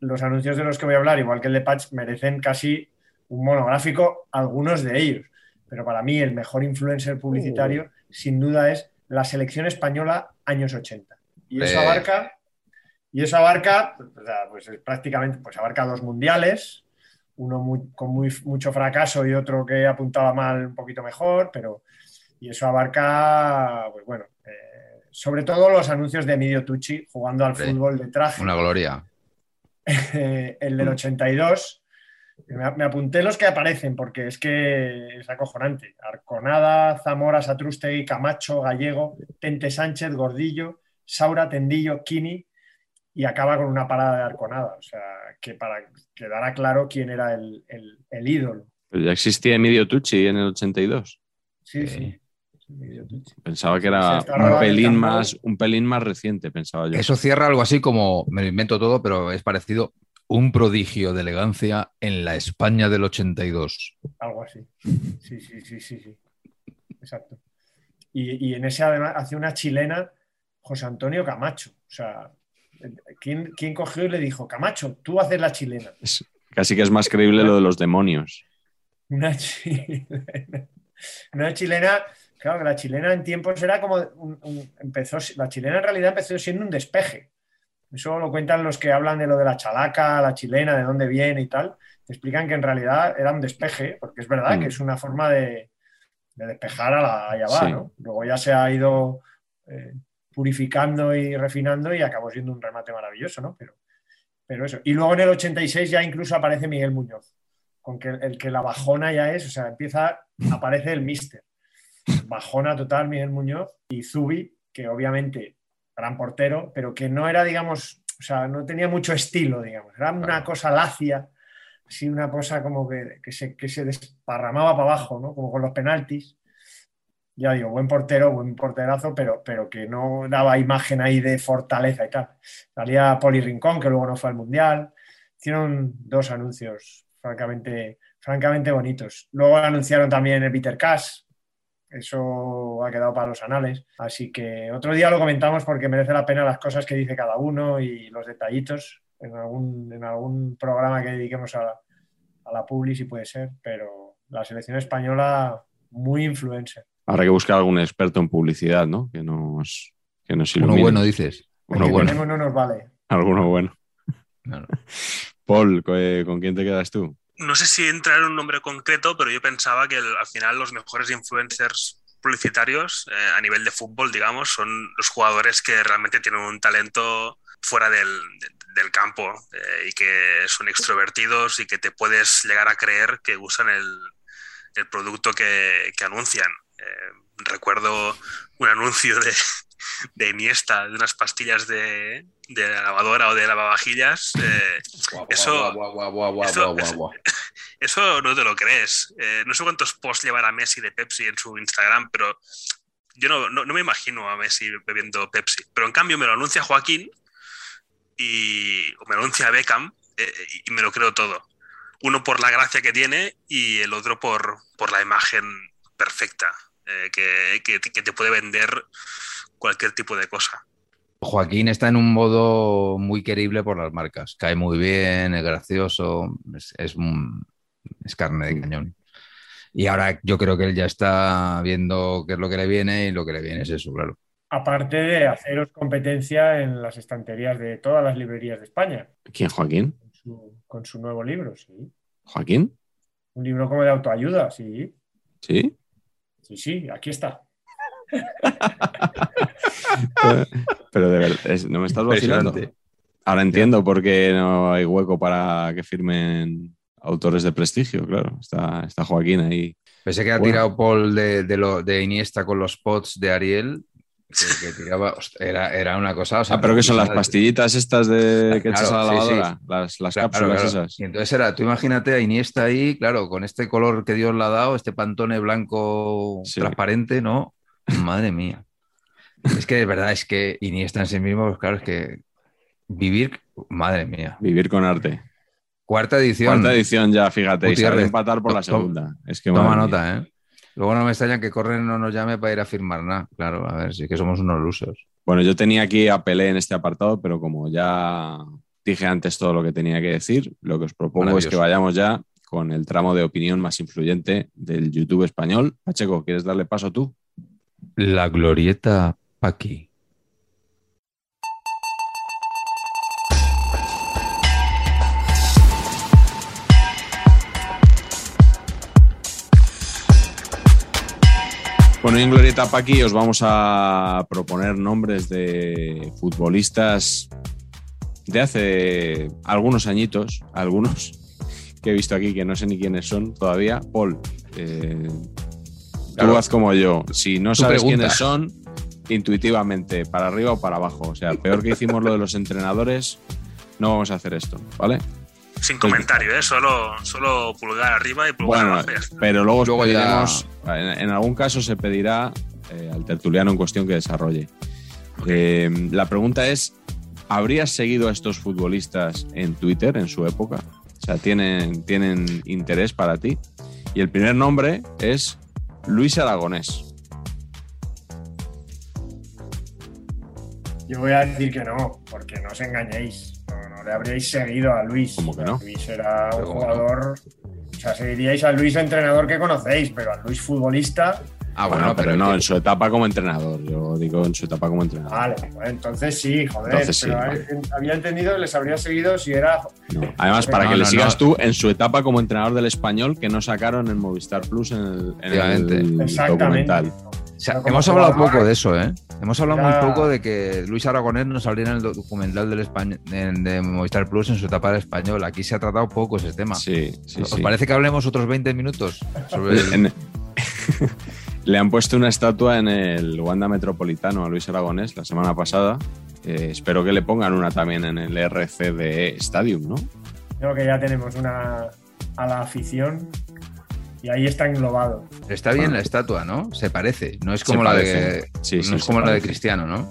Speaker 4: los anuncios de los que voy a hablar, igual que el de Patch, merecen casi un monográfico, algunos de ellos. Pero para mí, el mejor influencer publicitario, sin duda, es la selección española años 80. Y eso
Speaker 2: Eh.
Speaker 4: abarca y eso abarca, pues es prácticamente, pues abarca dos mundiales, uno muy- con muy- mucho fracaso y otro que apuntaba mal un poquito mejor, pero y eso abarca, pues bueno, eh, sobre todo los anuncios de Emilio Tucci jugando al fútbol de traje.
Speaker 2: Una gloria.
Speaker 4: El del 82. Me, me apunté los que aparecen porque es que es acojonante. Arconada, Zamora, Satrustegui, Camacho, Gallego, Tente Sánchez, Gordillo, Saura, Tendillo, Kini y acaba con una parada de Arconada. O sea, que para quedara claro quién era el, el- el ídolo.
Speaker 3: Pero ya existía Emilio Tucci en el 82.
Speaker 4: Sí,
Speaker 2: Sí.
Speaker 4: sí.
Speaker 3: Pensaba que era un pelín, más, un pelín más reciente, pensaba yo.
Speaker 2: Eso cierra algo así como, me lo invento todo, pero es parecido, un prodigio de elegancia en la España del 82.
Speaker 4: Algo así. Sí, sí, sí, sí, sí. Exacto. Y, y en ese además hace una chilena José Antonio Camacho. O sea, ¿quién, quién cogió y le dijo, Camacho, tú haces la chilena?
Speaker 3: Es- casi que es más creíble lo de los demonios.
Speaker 4: Una chilena. Una chilena, claro, que la chilena en tiempos era como un- un- empezó, la chilena en realidad empezó siendo un despeje. Eso lo cuentan los que hablan de lo de la chalaca, la chilena, de dónde viene y tal. Te explican que en realidad era un despeje, porque es verdad
Speaker 3: Mm.
Speaker 4: que es una forma de, de despejar a la allá va,
Speaker 3: Sí.
Speaker 4: ¿no? Luego ya se ha ido eh, purificando y refinando y acabó siendo un remate maravilloso, ¿no? Pero, pero eso. Y luego en el 86 ya incluso aparece Miguel Muñoz, con que el, el que la bajona ya es, o sea, empieza, aparece el mister. Bajona total Miguel Muñoz y Zubi, que obviamente gran portero, pero que no era, digamos, o sea, no tenía mucho estilo, digamos. Era una cosa lacia, así una cosa como que, que se, que se desparramaba para abajo, ¿no? Como con los penaltis. Ya digo, buen portero, buen porterazo, pero, pero que no daba imagen ahí de fortaleza y tal. Salía Poli Rincón, que luego no fue al Mundial. Hicieron dos anuncios francamente, francamente bonitos. Luego anunciaron también el Peter Cash. Eso ha quedado para los anales. Así que otro día lo comentamos porque merece la pena las cosas que dice cada uno y los detallitos en algún, en algún programa que dediquemos a, a la publi, si puede ser. Pero la selección española, muy influencer.
Speaker 3: Habrá que buscar algún experto en publicidad, ¿no? Que nos, que nos
Speaker 2: Uno
Speaker 3: ilumine.
Speaker 2: bueno, dices.
Speaker 3: Uno
Speaker 4: que
Speaker 3: bueno.
Speaker 4: tenemos no nos vale.
Speaker 3: Alguno bueno.
Speaker 2: Claro.
Speaker 3: Paul, ¿co- ¿con quién te quedas tú?
Speaker 5: No sé si entrar en un nombre concreto, pero yo pensaba que al final los mejores influencers publicitarios eh, a nivel de fútbol, digamos, son los jugadores que realmente tienen un talento fuera del, de- del campo eh, y que son extrovertidos y que te puedes llegar a creer que usan el, el producto que, que anuncian. Eh, recuerdo un anuncio de, de Iniesta de unas pastillas de, de la lavadora o de lavavajillas. eh, Eso-
Speaker 2: Guau, guau, guau, guau,
Speaker 5: eso- no te lo crees. Eh, no sé cuántos posts llevará Messi de Pepsi en su Instagram, pero yo no, no- no me imagino a Messi bebiendo Pepsi. Pero en cambio me lo anuncia Joaquín y o me lo anuncia Beckham eh, y me lo creo todo. Uno por la gracia que tiene y el otro por, por la imagen perfecta eh, que, que- que te puede vender cualquier tipo de cosa.
Speaker 2: Joaquín está en un modo muy querible por las marcas. Cae muy bien, es gracioso, es, es, un- es carne de cañón. Y ahora yo creo que él ya está viendo qué es lo que le viene y lo que le viene es eso, claro.
Speaker 4: Aparte de haceros competencia en las estanterías de todas las librerías de España,
Speaker 3: ¿Quién, Joaquín?
Speaker 4: con su, con su nuevo libro, sí.
Speaker 3: ¿Joaquín?
Speaker 4: Un libro como de autoayuda, sí.
Speaker 3: ¿Sí?
Speaker 4: Sí, sí, aquí está.
Speaker 3: Pero de verdad, es- no me estás vacilando. Ahora entiendo por qué no hay hueco para que firmen autores de prestigio, claro. Está, está Joaquín ahí.
Speaker 2: Pensé que ha
Speaker 3: Bueno.
Speaker 2: tirado Paul de, de, lo, de Iniesta con los pots de Ariel. Que, que tiraba, hostia, era, era una cosa. O sea,
Speaker 3: Ah, pero que son las pastillitas estas de que
Speaker 2: Claro,
Speaker 3: echas a la
Speaker 2: sí, sí.
Speaker 3: lavadora, las, las
Speaker 2: Claro,
Speaker 3: cápsulas
Speaker 2: claro.
Speaker 3: esas.
Speaker 2: Y entonces era, tú imagínate a Iniesta ahí, claro, con este color que Dios le ha dado, este pantone blanco
Speaker 3: Sí.
Speaker 2: transparente, ¿no? Madre mía. Es que de verdad, es que Iniesta en sí mismo, pues claro, es que vivir, madre mía.
Speaker 3: Vivir con arte.
Speaker 2: Cuarta edición.
Speaker 3: Cuarta edición ya, fíjate, y saber empatar por la segunda. Es que
Speaker 2: Toma
Speaker 3: mía.
Speaker 2: nota, ¿eh? Luego no me extraña que Corren no nos llame para ir a firmar nada. Claro, a ver, sí que somos unos lusos.
Speaker 3: Bueno, yo tenía aquí a Pelé en este apartado, pero como ya dije antes todo lo que tenía que decir, lo que os propongo es que vayamos ya con el tramo de opinión más influyente del YouTube español. Pacheco, ¿quieres darle paso tú?
Speaker 2: La glorieta Paqui.
Speaker 3: Bueno, en Glorieta Paqui os vamos a proponer nombres de futbolistas de hace algunos añitos, algunos que he visto aquí que no sé ni quiénes son todavía. Paul, eh,
Speaker 2: Claro.
Speaker 3: tú haz como yo. Si no
Speaker 2: Tú
Speaker 3: sabes quiénes son, intuitivamente, para arriba o para abajo. O sea, peor que hicimos lo de los entrenadores, no vamos a hacer esto, ¿vale?
Speaker 5: Sin comentario, ¿eh? Solo, solo pulgar arriba y pulgar
Speaker 3: Bueno,
Speaker 5: abajo.
Speaker 3: pero luego,
Speaker 2: Luego ya-
Speaker 3: pediremos, en, en algún caso se pedirá eh, al tertuliano en cuestión que desarrolle. Eh, la pregunta es, ¿habrías seguido a estos futbolistas en Twitter en su época? O sea, ¿tienen, tienen interés para ti? Y el primer nombre es Luis Aragonés.
Speaker 4: Yo voy a decir que no, porque no os engañéis. No, no le habríais seguido a Luis.
Speaker 3: ¿Cómo que no?
Speaker 4: Luis era un
Speaker 2: Pero ¿cómo
Speaker 4: jugador. O sea, seguiríais a Luis entrenador que conocéis, pero a Luis futbolista.
Speaker 2: Ah,
Speaker 3: Bueno, pero, no,
Speaker 2: que-
Speaker 3: en su etapa como entrenador. Yo digo en su etapa como entrenador.
Speaker 4: Vale, pues entonces sí, joder.
Speaker 3: Entonces sí,
Speaker 4: pero
Speaker 3: vale.
Speaker 4: eh, había entendido que les habría seguido si era.
Speaker 3: No. Además, para
Speaker 2: No,
Speaker 3: que le sigas
Speaker 2: no.
Speaker 3: tú en su etapa como entrenador del español que no sacaron en Movistar Plus en el, en documental.
Speaker 2: O sea, hemos hablado poco de eso, ¿eh? Hemos hablado
Speaker 4: Ya.
Speaker 2: muy poco de que Luis Aragonés nos saliera en el documental del Españ- de, Movistar Plus en su etapa de español. Aquí se ha tratado poco ese tema.
Speaker 3: Sí, sí,
Speaker 2: ¿Os
Speaker 3: sí.
Speaker 2: parece que hablemos otros 20 minutos sobre el-
Speaker 3: Le han puesto una estatua en el Wanda Metropolitano a Luis Aragonés la semana pasada. Eh, espero que le pongan una también en el RCDE Stadium, ¿no?
Speaker 4: Creo que ya tenemos una a la afición y ahí está englobado.
Speaker 2: Está bien la estatua, ¿no? Se parece. No es como la de.
Speaker 3: Sí,
Speaker 2: no
Speaker 3: sí,
Speaker 2: es como la de. Cristiano, ¿no?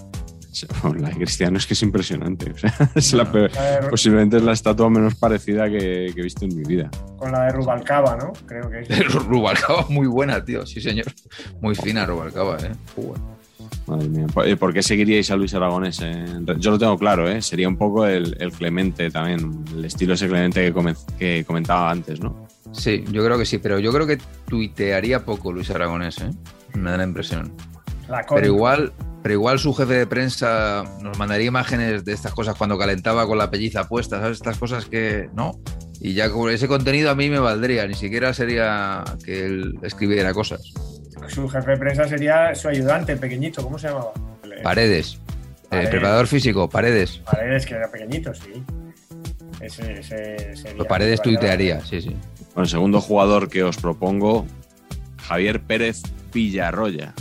Speaker 3: La de Cristiano es que es impresionante. o sea, es la peor-
Speaker 4: La de-
Speaker 3: posiblemente es la estatua menos parecida que, que he visto en mi vida.
Speaker 4: con la de Rubalcaba, ¿no? Creo que es.
Speaker 2: Rubalcaba muy buena, tío. Sí, señor. Muy fina Rubalcaba, ¿eh? Joder.
Speaker 3: Madre mía. ¿Por- eh, ¿Por qué seguiríais a Luis Aragonés? re- Yo lo tengo claro, ¿eh? Sería un poco el, el Clemente también, el estilo ese Clemente que, comen- que comentaba antes, ¿no?
Speaker 2: Sí, yo creo que sí, pero yo creo que tuitearía poco Luis Aragonés, ¿eh? Me da la impresión.
Speaker 4: La
Speaker 2: Pero igual, pero igual su jefe de prensa nos mandaría imágenes de estas cosas cuando calentaba con la pelliza puesta, ¿sabes? Estas cosas que no. Y ya con ese contenido a mí me valdría, ni siquiera sería que él escribiera cosas.
Speaker 4: Su jefe de prensa sería su ayudante, el pequeñito, ¿cómo se llamaba?
Speaker 2: Paredes,
Speaker 4: Paredes.
Speaker 2: el preparador físico, Paredes.
Speaker 4: Paredes, que era pequeñito, sí. Ese, ese sería.
Speaker 2: Pues Paredes tuitearía, sí, sí.
Speaker 3: Bueno, el segundo jugador que os propongo, Javier Pérez Villarroya.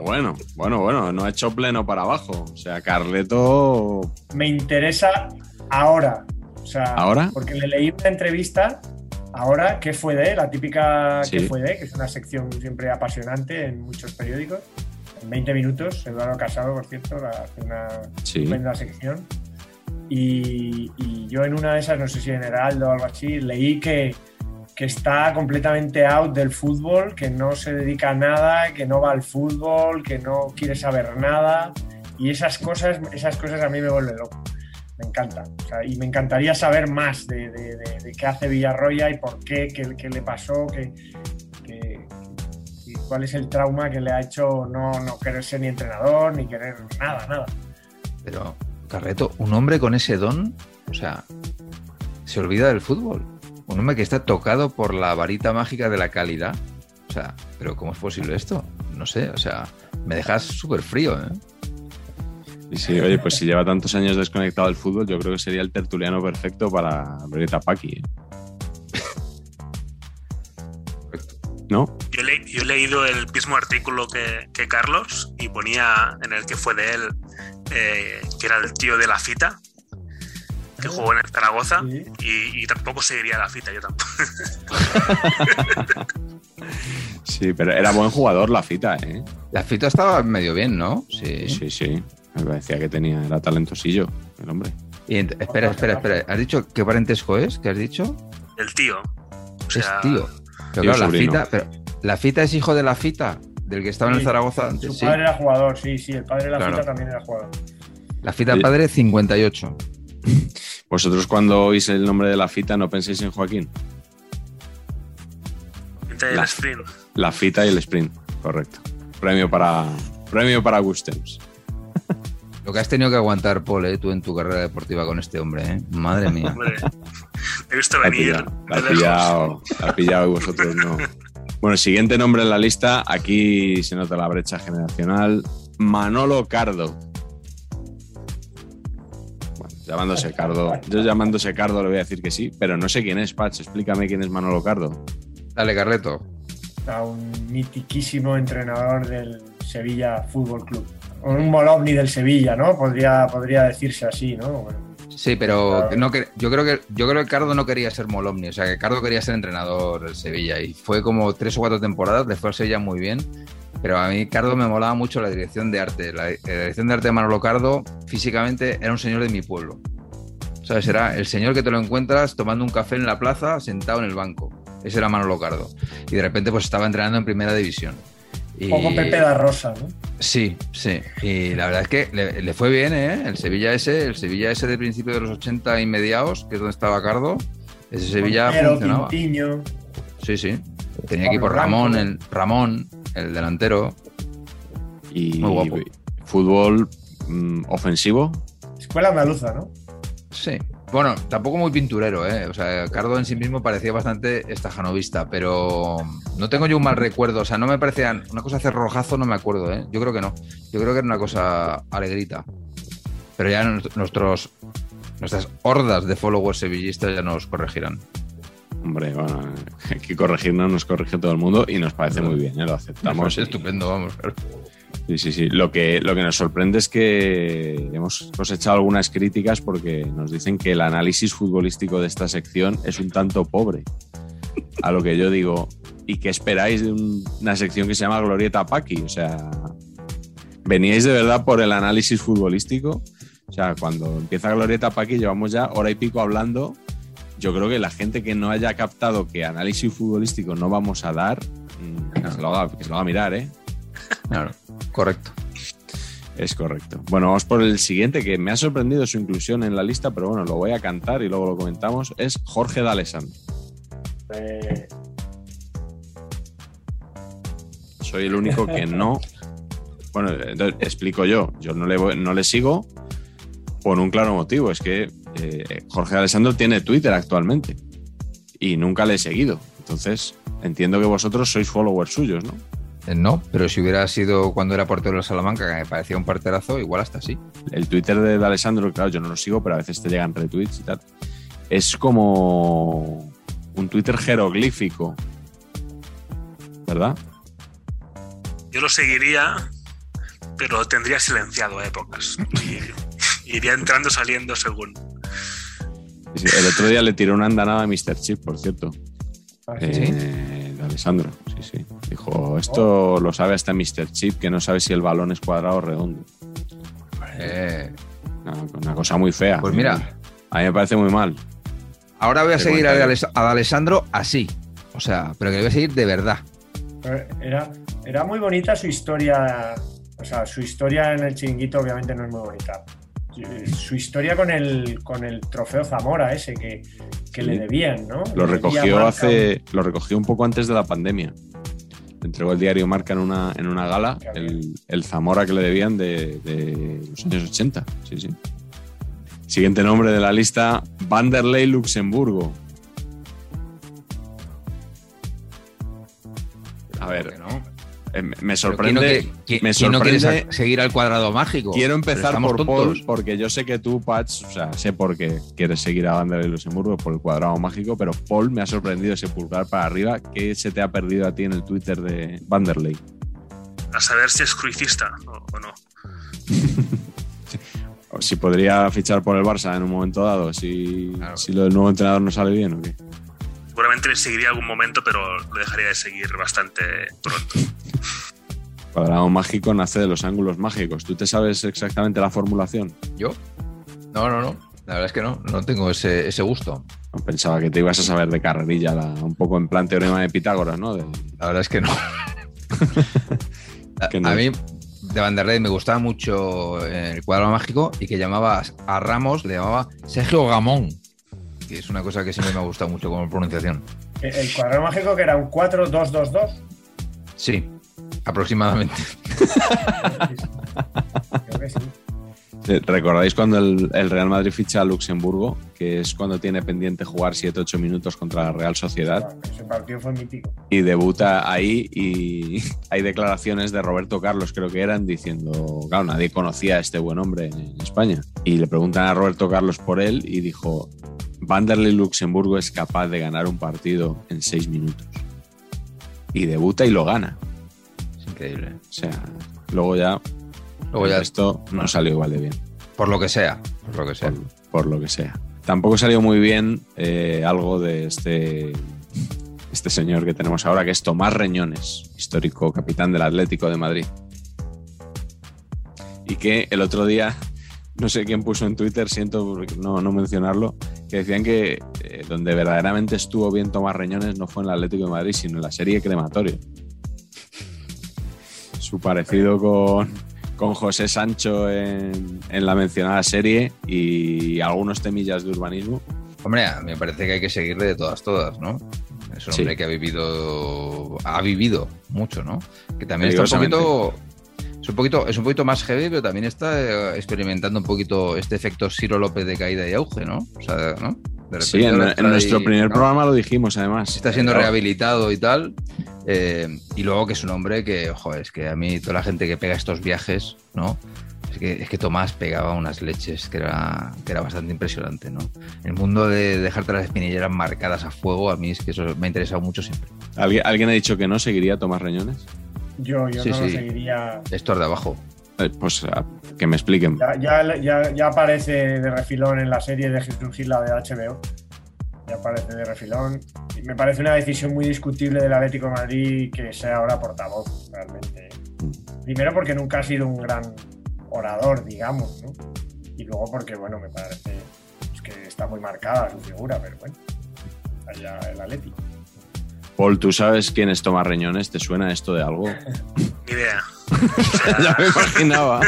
Speaker 3: Bueno, bueno, bueno, no ha hecho pleno para abajo. O sea, Carleto.
Speaker 4: Me interesa ahora. O sea,
Speaker 3: ¿Ahora?
Speaker 4: Porque le leí una entrevista. Ahora, ¿qué fue de? La típica
Speaker 3: Sí.
Speaker 4: ¿qué fue de? Que es una sección siempre apasionante en muchos periódicos. En 20 minutos, Eduardo Casado, por cierto, hace una
Speaker 3: Sí.
Speaker 4: estupenda sección. Y, y yo en una de esas, no sé si en Heraldo o algo así, leí que, que está completamente out del fútbol, que no se dedica a nada, que no va al fútbol, que no quiere saber nada. Y esas cosas, esas cosas a mí me vuelven loco. Me encanta. Y me encantaría saber más de, de- qué hace Villarroya y por qué, qué, le pasó, qué, cuál es el trauma que le ha hecho no, no querer ser ni entrenador, ni querer nada, nada.
Speaker 2: Pero, Carreto, un hombre con ese don, o sea, se olvida del fútbol. Un hombre que está tocado por la varita mágica de la calidad. O sea, pero ¿cómo es posible esto? No sé, o sea, me dejas súper frío, ¿eh?
Speaker 3: Sí, sí, oye, pues si lleva tantos años desconectado del fútbol, yo creo que sería el tertuliano perfecto para Loreta Paqui. ¿eh? ¿No?
Speaker 5: Yo, le- yo he leído el mismo artículo que, que Carlos y ponía en el que fue de él, eh, que era el tío de la fita, que jugó en el Zaragoza,
Speaker 4: Sí.
Speaker 5: y, y tampoco seguiría la fita, yo tampoco.
Speaker 3: Sí, pero era buen jugador la fita, ¿eh?
Speaker 2: La fita estaba medio bien, ¿no? Sí.
Speaker 3: Sí, sí. Me parecía que tenía, era talentosillo el hombre.
Speaker 2: Y espera, espera, espera. ¿Has dicho qué parentesco es? ¿Qué has dicho?
Speaker 5: El tío. O sea,
Speaker 2: es tío. Pero
Speaker 3: Tío
Speaker 2: claro, la fita, pero ¿la fita es hijo de la fita? Del que estaba en el Zaragoza
Speaker 4: Su
Speaker 2: antes. Sí.
Speaker 4: padre era jugador, sí, sí. El padre de la
Speaker 2: Claro.
Speaker 4: fita también era jugador.
Speaker 2: La fita padre 58.
Speaker 3: Vosotros cuando oís el nombre de la fita no penséis en Joaquín.
Speaker 5: gente del
Speaker 3: La-
Speaker 5: sprint.
Speaker 3: La fita y el sprint, correcto. Premio para, premio para Gustems.
Speaker 2: Lo que has tenido que aguantar, Paul, eh, tú en tu carrera deportiva con este hombre, ¿eh? Madre mía.
Speaker 5: Hombre, he visto venir
Speaker 3: pillado, la ha pillado, la ha pillado y vosotros no. Bueno, siguiente nombre en la lista. Aquí se nota la brecha generacional. Manolo Cardo. Llamándose Cardo. Yo llamándose Cardo le voy a decir que sí, pero no sé quién es, Patch. Explícame quién es Manolo Cardo.
Speaker 2: Dale, Carleto.
Speaker 4: A un mitiquísimo entrenador del Sevilla Fútbol Club. O Un Molovni del Sevilla, ¿no? Podría, podría decirse así, ¿no? Bueno,
Speaker 2: Sí, pero
Speaker 4: Claro.
Speaker 2: no que- yo creo que yo creo que Cardo no quería ser Molomni, o sea que Cardo quería ser entrenador del Sevilla y fue como tres o cuatro temporadas, le fue al Sevilla muy bien, pero a mí Cardo me molaba mucho la dirección de arte. La, la dirección de arte de Manolo Cardo físicamente era un señor de mi pueblo. ¿Sabes? Era el señor que te lo encuentras tomando un café en la plaza, sentado en el banco. Ese era Manolo Cardo. Y de repente pues estaba entrenando en primera división. Y-
Speaker 4: Poco Pepe da Rosa, ¿no?
Speaker 2: Sí, sí. Y la verdad es que le, le fue bien, ¿eh? El Sevilla ese, el Sevilla ese de principio de los 80 y mediados, que es donde estaba Cardo. Ese Sevilla
Speaker 4: Montero,
Speaker 2: funcionaba. Sí, sí. Tenía
Speaker 4: Pablo
Speaker 2: equipo
Speaker 4: Blanco.
Speaker 2: Ramón, el Ramón, el delantero.
Speaker 3: Y
Speaker 2: Muy guapo.
Speaker 3: fútbol mm, ofensivo.
Speaker 4: Escuela andaluza, ¿no?
Speaker 2: Sí. Bueno, tampoco muy pinturero, ¿eh? O sea, Cardo en sí mismo parecía bastante estajanovista, pero no tengo yo un mal recuerdo. O sea, no me parecían. Una cosa hacer rojazo, no me acuerdo, ¿eh? Yo creo que no. Yo creo que era una cosa alegrita. Pero ya nues- nuestros. Nuestras hordas de followers sevillistas ya nos corregirán.
Speaker 3: Hombre, bueno, hay que corregirnos, nos corrige todo el mundo y nos parece muy bien, ¿eh? lo aceptamos.
Speaker 2: Pues estupendo, vamos. claro.
Speaker 3: Sí, sí, sí. Lo que, lo que nos sorprende es que hemos cosechado algunas críticas porque nos dicen que el análisis futbolístico de esta sección es un tanto pobre. A lo que yo digo, ¿y qué esperáis de un- una sección que se llama Glorieta Paqui? O sea, ¿veníais de verdad por el análisis futbolístico? O sea, cuando empieza Glorieta Paqui llevamos ya hora y pico hablando. Yo creo que la gente que no haya captado que análisis futbolístico no vamos a dar, mm, que se lo haga, que se lo haga mirar, ¿eh?
Speaker 2: Claro, correcto.
Speaker 3: Es correcto. Bueno, vamos por el siguiente, que me ha sorprendido su inclusión en la lista, pero bueno, lo voy a cantar y luego lo comentamos. Es Jorge D'Alessandro.
Speaker 4: Eh,
Speaker 3: Soy el único que no. Bueno, entonces, explico yo. Yo no le, voy- no le sigo por un claro motivo. Es que eh, Jorge D'Alessandro tiene Twitter actualmente y nunca le he seguido. Entonces, entiendo que vosotros sois followers suyos, ¿no?
Speaker 2: Eh, No, pero si hubiera sido cuando era portero de Salamanca, que me parecía un parterazo, igual hasta sí.
Speaker 3: el Twitter de D'Alessandro, claro, yo no lo sigo, pero a veces te llegan retweets y tal. Es como un Twitter jeroglífico, ¿verdad?
Speaker 5: Yo lo seguiría, pero lo tendría silenciado a épocas. Y iría entrando, saliendo según.
Speaker 3: Sí, El otro día le tiró una andanada a Mr. Chip, por cierto.
Speaker 4: así.
Speaker 3: Eh, de Alessandro, sí, sí. Dijo, esto lo sabe hasta Mr. Chip, que no sabe si el balón es cuadrado o redondo.
Speaker 2: Eh,
Speaker 3: Una, una cosa muy fea.
Speaker 2: pues mira,
Speaker 3: A mí me parece muy mal.
Speaker 2: ahora voy a seguir a, Alessandro así. O sea, pero que le voy a seguir de verdad.
Speaker 4: Pero Era, era muy bonita su historia. O sea, su historia en el chiringuito obviamente no es muy bonita. Su historia con el, con el trofeo Zamora ese que, que
Speaker 3: Sí.
Speaker 4: le debían, ¿no?
Speaker 3: Lo recogió hace. Lo recogió un poco antes de la pandemia. Entregó el diario Marca en una, en una gala el, el Zamora que le debían de, de los años 80. Sí, sí. Siguiente nombre de la lista: Vanderlei Luxemburgo. A ver, Eh, me sorprende.
Speaker 2: ¿Quién
Speaker 3: me
Speaker 2: no quiere
Speaker 3: sorprende-
Speaker 2: seguir al cuadrado mágico?
Speaker 3: Quiero empezar por
Speaker 2: tontos.
Speaker 3: Paul, porque yo sé que tú, Patch, o sea, sé por qué quieres seguir a Vanderlei Luxemburgo por el cuadrado mágico, pero Paul me ha sorprendido ese pulgar para arriba. ¿Qué se te ha perdido a ti en el Twitter de Vanderlei?
Speaker 5: A saber si es cruicista o, o no.
Speaker 3: O si podría fichar por el Barça en un momento dado, si,
Speaker 2: Claro.
Speaker 3: si lo del nuevo entrenador no sale bien o qué.
Speaker 5: Seguramente le seguiría algún momento, pero lo dejaría de seguir bastante pronto.
Speaker 3: Cuadrado mágico nace de los ángulos mágicos. ¿Tú te sabes exactamente la formulación?
Speaker 2: ¿Yo? No, no, no. La verdad es que no. No tengo ese, ese gusto.
Speaker 3: No, Pensaba que te ibas a saber de carrerilla, la- un poco en plan teorema de Pitágoras, ¿no? De-
Speaker 2: La verdad es que no. a,
Speaker 3: Que no.
Speaker 2: a mí, de Vanderlei, me gustaba mucho eh, el cuadrado mágico y que llamaba a Ramos, le llamaba Sergio Gamón. Que es una cosa que siempre me ha gustado mucho como pronunciación.
Speaker 4: El cuadrado mágico que era un 4-2-2-2.
Speaker 2: Sí, aproximadamente.
Speaker 4: Creo que sí.
Speaker 3: Eh, ¿Recordáis cuando el, el Real Madrid ficha a Luxemburgo? Que es cuando tiene pendiente jugar 7-8 minutos contra la Real Sociedad.
Speaker 4: Ese partido fue mítico.
Speaker 3: y debuta ahí y hay declaraciones de Roberto Carlos, creo que eran, diciendo, claro, nadie conocía a este buen hombre en España. Y le preguntan a Roberto Carlos por él y dijo, Vanderlei Luxemburgo es capaz de ganar un partido en seis minutos. Y debuta y lo gana.
Speaker 2: Es increíble.
Speaker 3: O sea, luego ya,
Speaker 2: Luego ya,
Speaker 3: esto no salió igual de bien,
Speaker 2: por lo que sea, por lo que sea.
Speaker 3: por, por lo que sea. Tampoco salió muy bien eh, algo de este, este señor que tenemos ahora, que es Tomás Reñones, histórico capitán del Atlético de Madrid. Y que el otro día, no sé quién puso en Twitter, siento no, no mencionarlo, que decían que eh, donde verdaderamente estuvo bien Tomás Reñones no fue en el Atlético de Madrid, sino en la serie Crematorio. Su parecido con, con José Sancho en, en la mencionada serie y algunos temillas de urbanismo.
Speaker 2: Hombre, me parece que hay que seguirle de todas, todas, ¿no? Es un
Speaker 3: Sí.
Speaker 2: hombre que ha vivido, ha vivido mucho, ¿no? Que también está un poquito, un poquito, es un poquito más heavy, pero también está eh, experimentando un poquito este efecto Ciro López de caída y auge, ¿no? O sea, ¿no?
Speaker 3: Sí, en, en nuestro primer
Speaker 2: ¿no?
Speaker 3: programa lo dijimos además.
Speaker 2: está siendo
Speaker 3: Eh,
Speaker 2: rehabilitado y tal. eh, y luego que es un hombre que, ojo, es que a mí toda la gente que pega estos viajes, ¿no? Es que, es que Tomás pegaba unas leches que era, que era bastante impresionante, ¿no? El mundo de dejarte las espinilleras marcadas a fuego, a mí es que eso me ha interesado mucho siempre.
Speaker 3: ¿Alguien, alguien ha dicho que no seguiría Tomás Reñones?
Speaker 4: Yo, yo
Speaker 2: Sí,
Speaker 4: no lo seguiría.
Speaker 2: Esto es de abajo.
Speaker 3: Eh, Pues a- que me expliquen.
Speaker 4: Ya, ya, ya, ya aparece de refilón en la serie de Jesús Gila de HBO. Ya aparece de refilón. Y me parece una decisión muy discutible del Atlético de Madrid que sea ahora portavoz, realmente. ¿eh? Primero porque nunca ha sido un gran orador, digamos, ¿no? Y luego porque, bueno, me parece pues, que está muy marcada su figura, pero bueno, allá el Atlético.
Speaker 3: Paul, ¿tú sabes quién es Tomás Reñones? ¿Te suena esto de algo?
Speaker 5: Ni idea.
Speaker 3: Ya me imaginaba.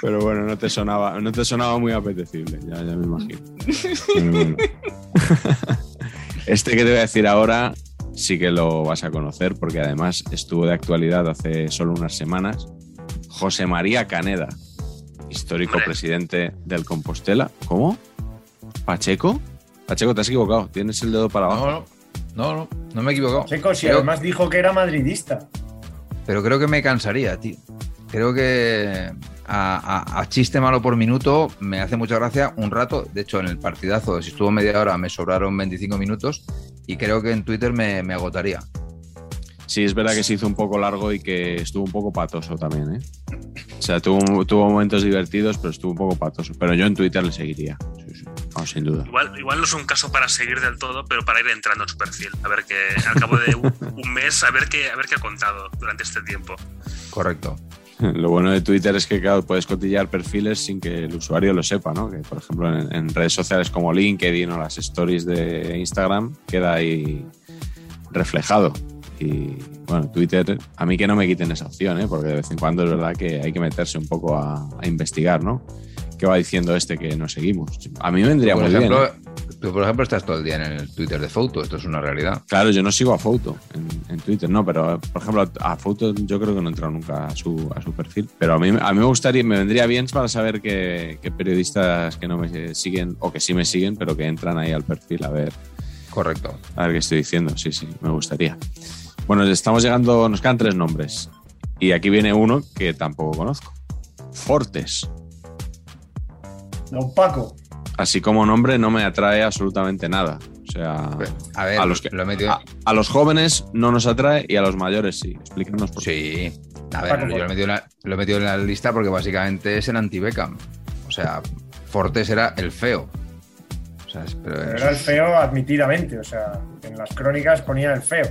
Speaker 3: Pero bueno, no te sonaba, no te sonaba muy apetecible, ya, ya me imagino. Pero bueno. Este que te voy a decir ahora sí que lo vas a conocer porque además estuvo de actualidad hace solo unas semanas. José María Caneda, histórico
Speaker 5: Hombre.
Speaker 3: presidente del Compostela. ¿Cómo? ¿Pacheco? Pacheco, te has equivocado. Tienes el dedo para abajo.
Speaker 2: No, no, no, no, no me he equivocado.
Speaker 4: Checo, si
Speaker 2: Creo-
Speaker 4: además dijo que era madridista.
Speaker 2: Pero creo que me cansaría, tío. Creo que a, a- a chiste malo por minuto me hace mucha gracia un rato. De hecho, en el partidazo, si estuvo media hora, me sobraron 25 minutos y creo que en Twitter me, me agotaría.
Speaker 3: Sí, es verdad que se hizo un poco largo y que estuvo un poco patoso también, ¿eh? O sea, tuvo, tuvo momentos divertidos, pero estuvo un poco patoso. Pero yo en Twitter le seguiría. Sí, sí. Sin duda.
Speaker 5: igual, igual no es un caso para seguir del todo, pero para ir entrando en su perfil. A ver que al cabo de un, un mes, a ver qué, a ver qué ha contado durante este tiempo.
Speaker 2: Correcto.
Speaker 3: Lo bueno de Twitter es que, claro, puedes cotillar perfiles sin que el usuario lo sepa, ¿no? Que, por ejemplo, en, en redes sociales como LinkedIn o las stories de Instagram queda ahí reflejado. Y bueno, Twitter, a mí que no me quiten esa opción, ¿eh? Porque de vez en cuando es verdad que hay que meterse un poco a, a investigar, ¿no? ¿Qué va diciendo este que nos seguimos? A mí me vendría
Speaker 2: por
Speaker 3: muy
Speaker 2: ejemplo,
Speaker 3: bien. ¿eh?
Speaker 2: Tú, por ejemplo, estás todo el día en el Twitter de Foto. Esto es una realidad.
Speaker 3: Claro, yo no sigo a Foto en, en Twitter, no, pero por ejemplo a Foto yo creo que no he entrado nunca a su, a su perfil. Pero a mí, a mí me gustaría, me vendría bien para saber que periodistas que no me siguen o que sí me siguen, pero que entran ahí al perfil a ver,
Speaker 2: Correcto.
Speaker 3: a ver qué estoy diciendo. Sí, sí, me gustaría. Bueno, estamos llegando, nos quedan tres nombres. Y aquí viene uno que tampoco conozco. Fortes.
Speaker 4: Don Paco.
Speaker 3: Así como nombre no me atrae absolutamente nada. O sea,
Speaker 2: A ver,
Speaker 3: a los, que-
Speaker 2: lo he metido.
Speaker 3: a, a los jóvenes no nos atrae y a los mayores sí. Explícanos por qué.
Speaker 2: Sí. A
Speaker 4: Paco,
Speaker 2: ver, yo lo he, metido en la, lo he metido en la lista porque básicamente es el anti-Beckham. O sea, Fortes era el feo. O sea, es- pero
Speaker 4: era el feo admitidamente, o sea, en las crónicas ponía el feo.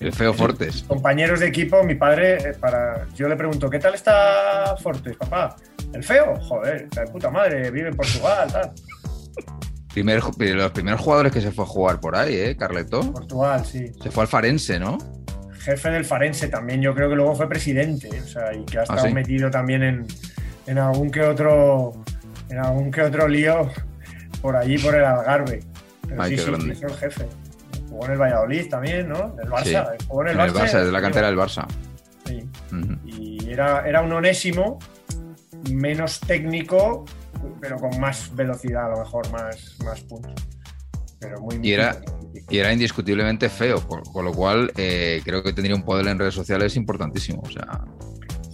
Speaker 2: El feo Fortes.
Speaker 4: Compañeros de equipo, mi padre, eh, para, yo le pregunto, ¿qué tal está Fortes, papá? ¿El feo? Joder, de puta madre, vive en Portugal, tal.
Speaker 2: Primer, los primeros jugadores que se fue a jugar por ahí, ¿eh, Carleto?
Speaker 4: Portugal, sí.
Speaker 2: Se fue al Farense, ¿no?
Speaker 4: Jefe del Farense también, yo creo que luego fue presidente, o sea, y que ha estado
Speaker 2: sí?
Speaker 4: metido también en, en algún que otro en algún que otro lío por allí, por el Algarve. Pero
Speaker 2: Ay,
Speaker 4: sí,
Speaker 2: qué
Speaker 4: sí,
Speaker 2: grande.
Speaker 4: jefe. Jugó en el Valladolid también, ¿no? Del Barça.
Speaker 2: Sí.
Speaker 4: Jugó en el
Speaker 2: En el
Speaker 4: Barça.
Speaker 2: Barça, de la cantera del Barça.
Speaker 4: Sí. Y era, era un onésimo menos técnico, pero con más velocidad, a lo mejor, más, más puntos. Pero muy
Speaker 2: Y era-
Speaker 4: muy.
Speaker 2: Y era indiscutiblemente feo, con lo cual eh, creo que tendría un poder en redes sociales importantísimo. O sea,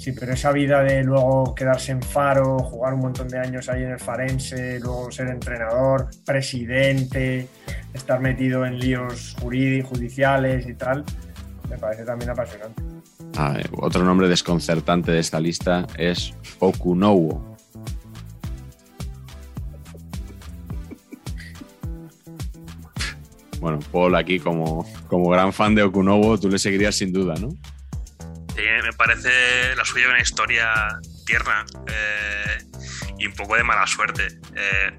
Speaker 4: Sí, pero esa vida de luego quedarse en Faro, jugar un montón de años ahí en el Farense, luego ser entrenador, presidente, estar metido en líos jurídicos, judiciales y tal, me parece también apasionante.
Speaker 3: Otro nombre desconcertante de esta lista es Okunowo. Bueno, Paul aquí como, como gran fan de Okunowo, tú le seguirías sin duda, ¿no?
Speaker 5: Me parece la suya una historia tierna eh, y un poco de mala suerte. Eh,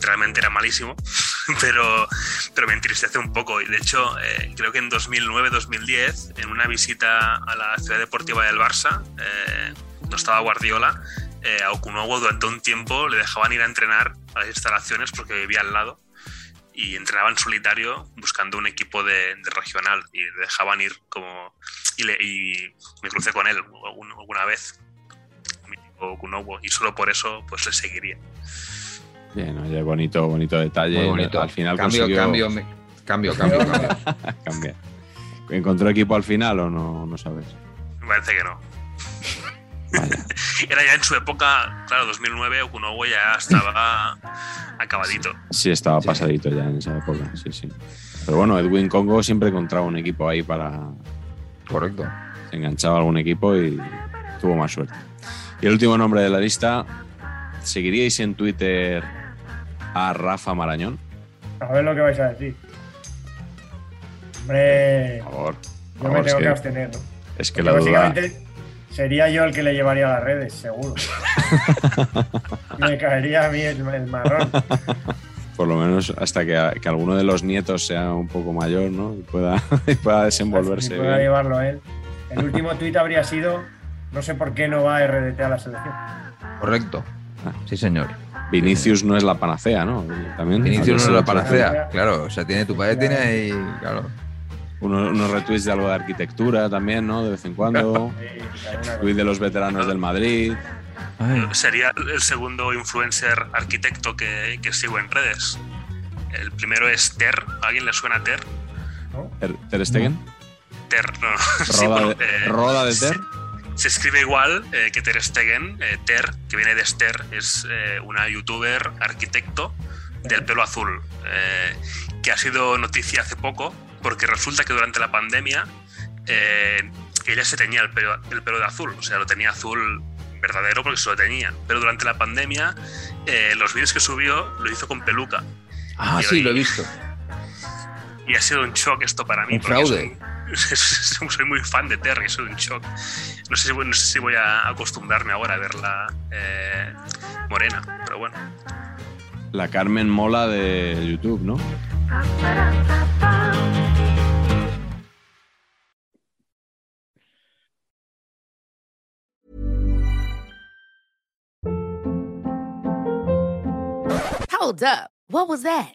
Speaker 5: realmente era malísimo, pero, pero me entristece un poco. Y de hecho, eh, creo que en 2009-2010, en una visita a la ciudad deportiva del Barça, no estaba Guardiola, a Okunowo durante un tiempo le dejaban ir a entrenar a las instalaciones porque vivía al lado y entrenaba en solitario buscando un equipo de, de regional y le dejaban ir como y, le- y me crucé con él alguna vez mítico Okunowo, y solo por eso pues le seguiría
Speaker 3: Bien, oye, bonito, bonito detalle.
Speaker 2: muy bonito.
Speaker 3: Al final
Speaker 2: cambio,
Speaker 3: consiguió
Speaker 2: cambio, me- cambio, cambio, cambio.
Speaker 3: cambiar. ¿Encontró equipo al final o no, no sabes?
Speaker 5: me parece que no
Speaker 3: Vaya.
Speaker 5: era ya en su época claro 2009 Okunowo ya estaba acabadito
Speaker 3: Sí, estaba
Speaker 2: Sí.
Speaker 3: pasadito ya en esa época, sí, sí. Pero bueno, Edwin Congo siempre encontraba un equipo ahí para,
Speaker 2: Correcto.
Speaker 3: se enganchaba a algún equipo y tuvo más suerte. Y el último nombre de la lista, ¿seguiríais en Twitter a Rafa Marañón?
Speaker 4: A ver lo que vais a decir. Hombre,
Speaker 3: Por favor.
Speaker 4: yo me tengo
Speaker 3: es
Speaker 4: que
Speaker 3: que,
Speaker 4: abstener, ¿no?
Speaker 3: es que
Speaker 4: Porque
Speaker 3: la duda...
Speaker 4: sería yo el que le llevaría a las redes, seguro. me caería a mí el, el marrón.
Speaker 3: Por lo menos hasta que, que alguno de los nietos sea un poco mayor, ¿no? Y pueda, y pueda desenvolverse
Speaker 4: Si pueda
Speaker 3: bien.
Speaker 4: llevarlo él. El último tuit habría sido, no sé por qué no va RDT a la selección.
Speaker 2: Correcto.
Speaker 3: Ah.
Speaker 2: Sí, señor.
Speaker 3: Vinicius no es la panacea, ¿no? También
Speaker 2: Vinicius no es la panacea. Claro, o sea, tiene tu padre, tiene ahí. Claro.
Speaker 3: Unos, unos retweets de algo de arquitectura también, ¿no? De vez en cuando. Tweet de los veteranos del Madrid.
Speaker 5: sería el segundo influencer arquitecto que, que sigo en redes el primero es Ter ¿a alguien le suena Ter?
Speaker 3: Ter, Ter Stegen.
Speaker 5: Ter, no. Sí,
Speaker 3: Roda,
Speaker 5: bueno,
Speaker 3: de,
Speaker 5: eh,
Speaker 3: Roda de Ter.
Speaker 5: Se escribe igual eh, que Ter Stegen. eh, Ter, que viene de Ster, es eh, una youtuber arquitecto del pelo azul, eh, que ha sido noticia hace poco porque resulta que durante la pandemia eh, ella se teñía el pelo, el pelo de azul, o sea, lo tenía azul verdadero porque se lo tenía, pero durante la pandemia eh, los vídeos que subió lo hizo con peluca
Speaker 2: Ah, sí,
Speaker 5: hoy-
Speaker 2: lo he visto.
Speaker 5: y ha sido un shock esto para mí.
Speaker 2: Un fraude.
Speaker 5: Soy, soy muy fan de Terry, soy un shock. No sé si, voy- no sé si voy a acostumbrarme ahora a verla eh, morena, pero bueno.
Speaker 3: La Carmen Mola de YouTube, ¿no?
Speaker 6: Hold up. What was that?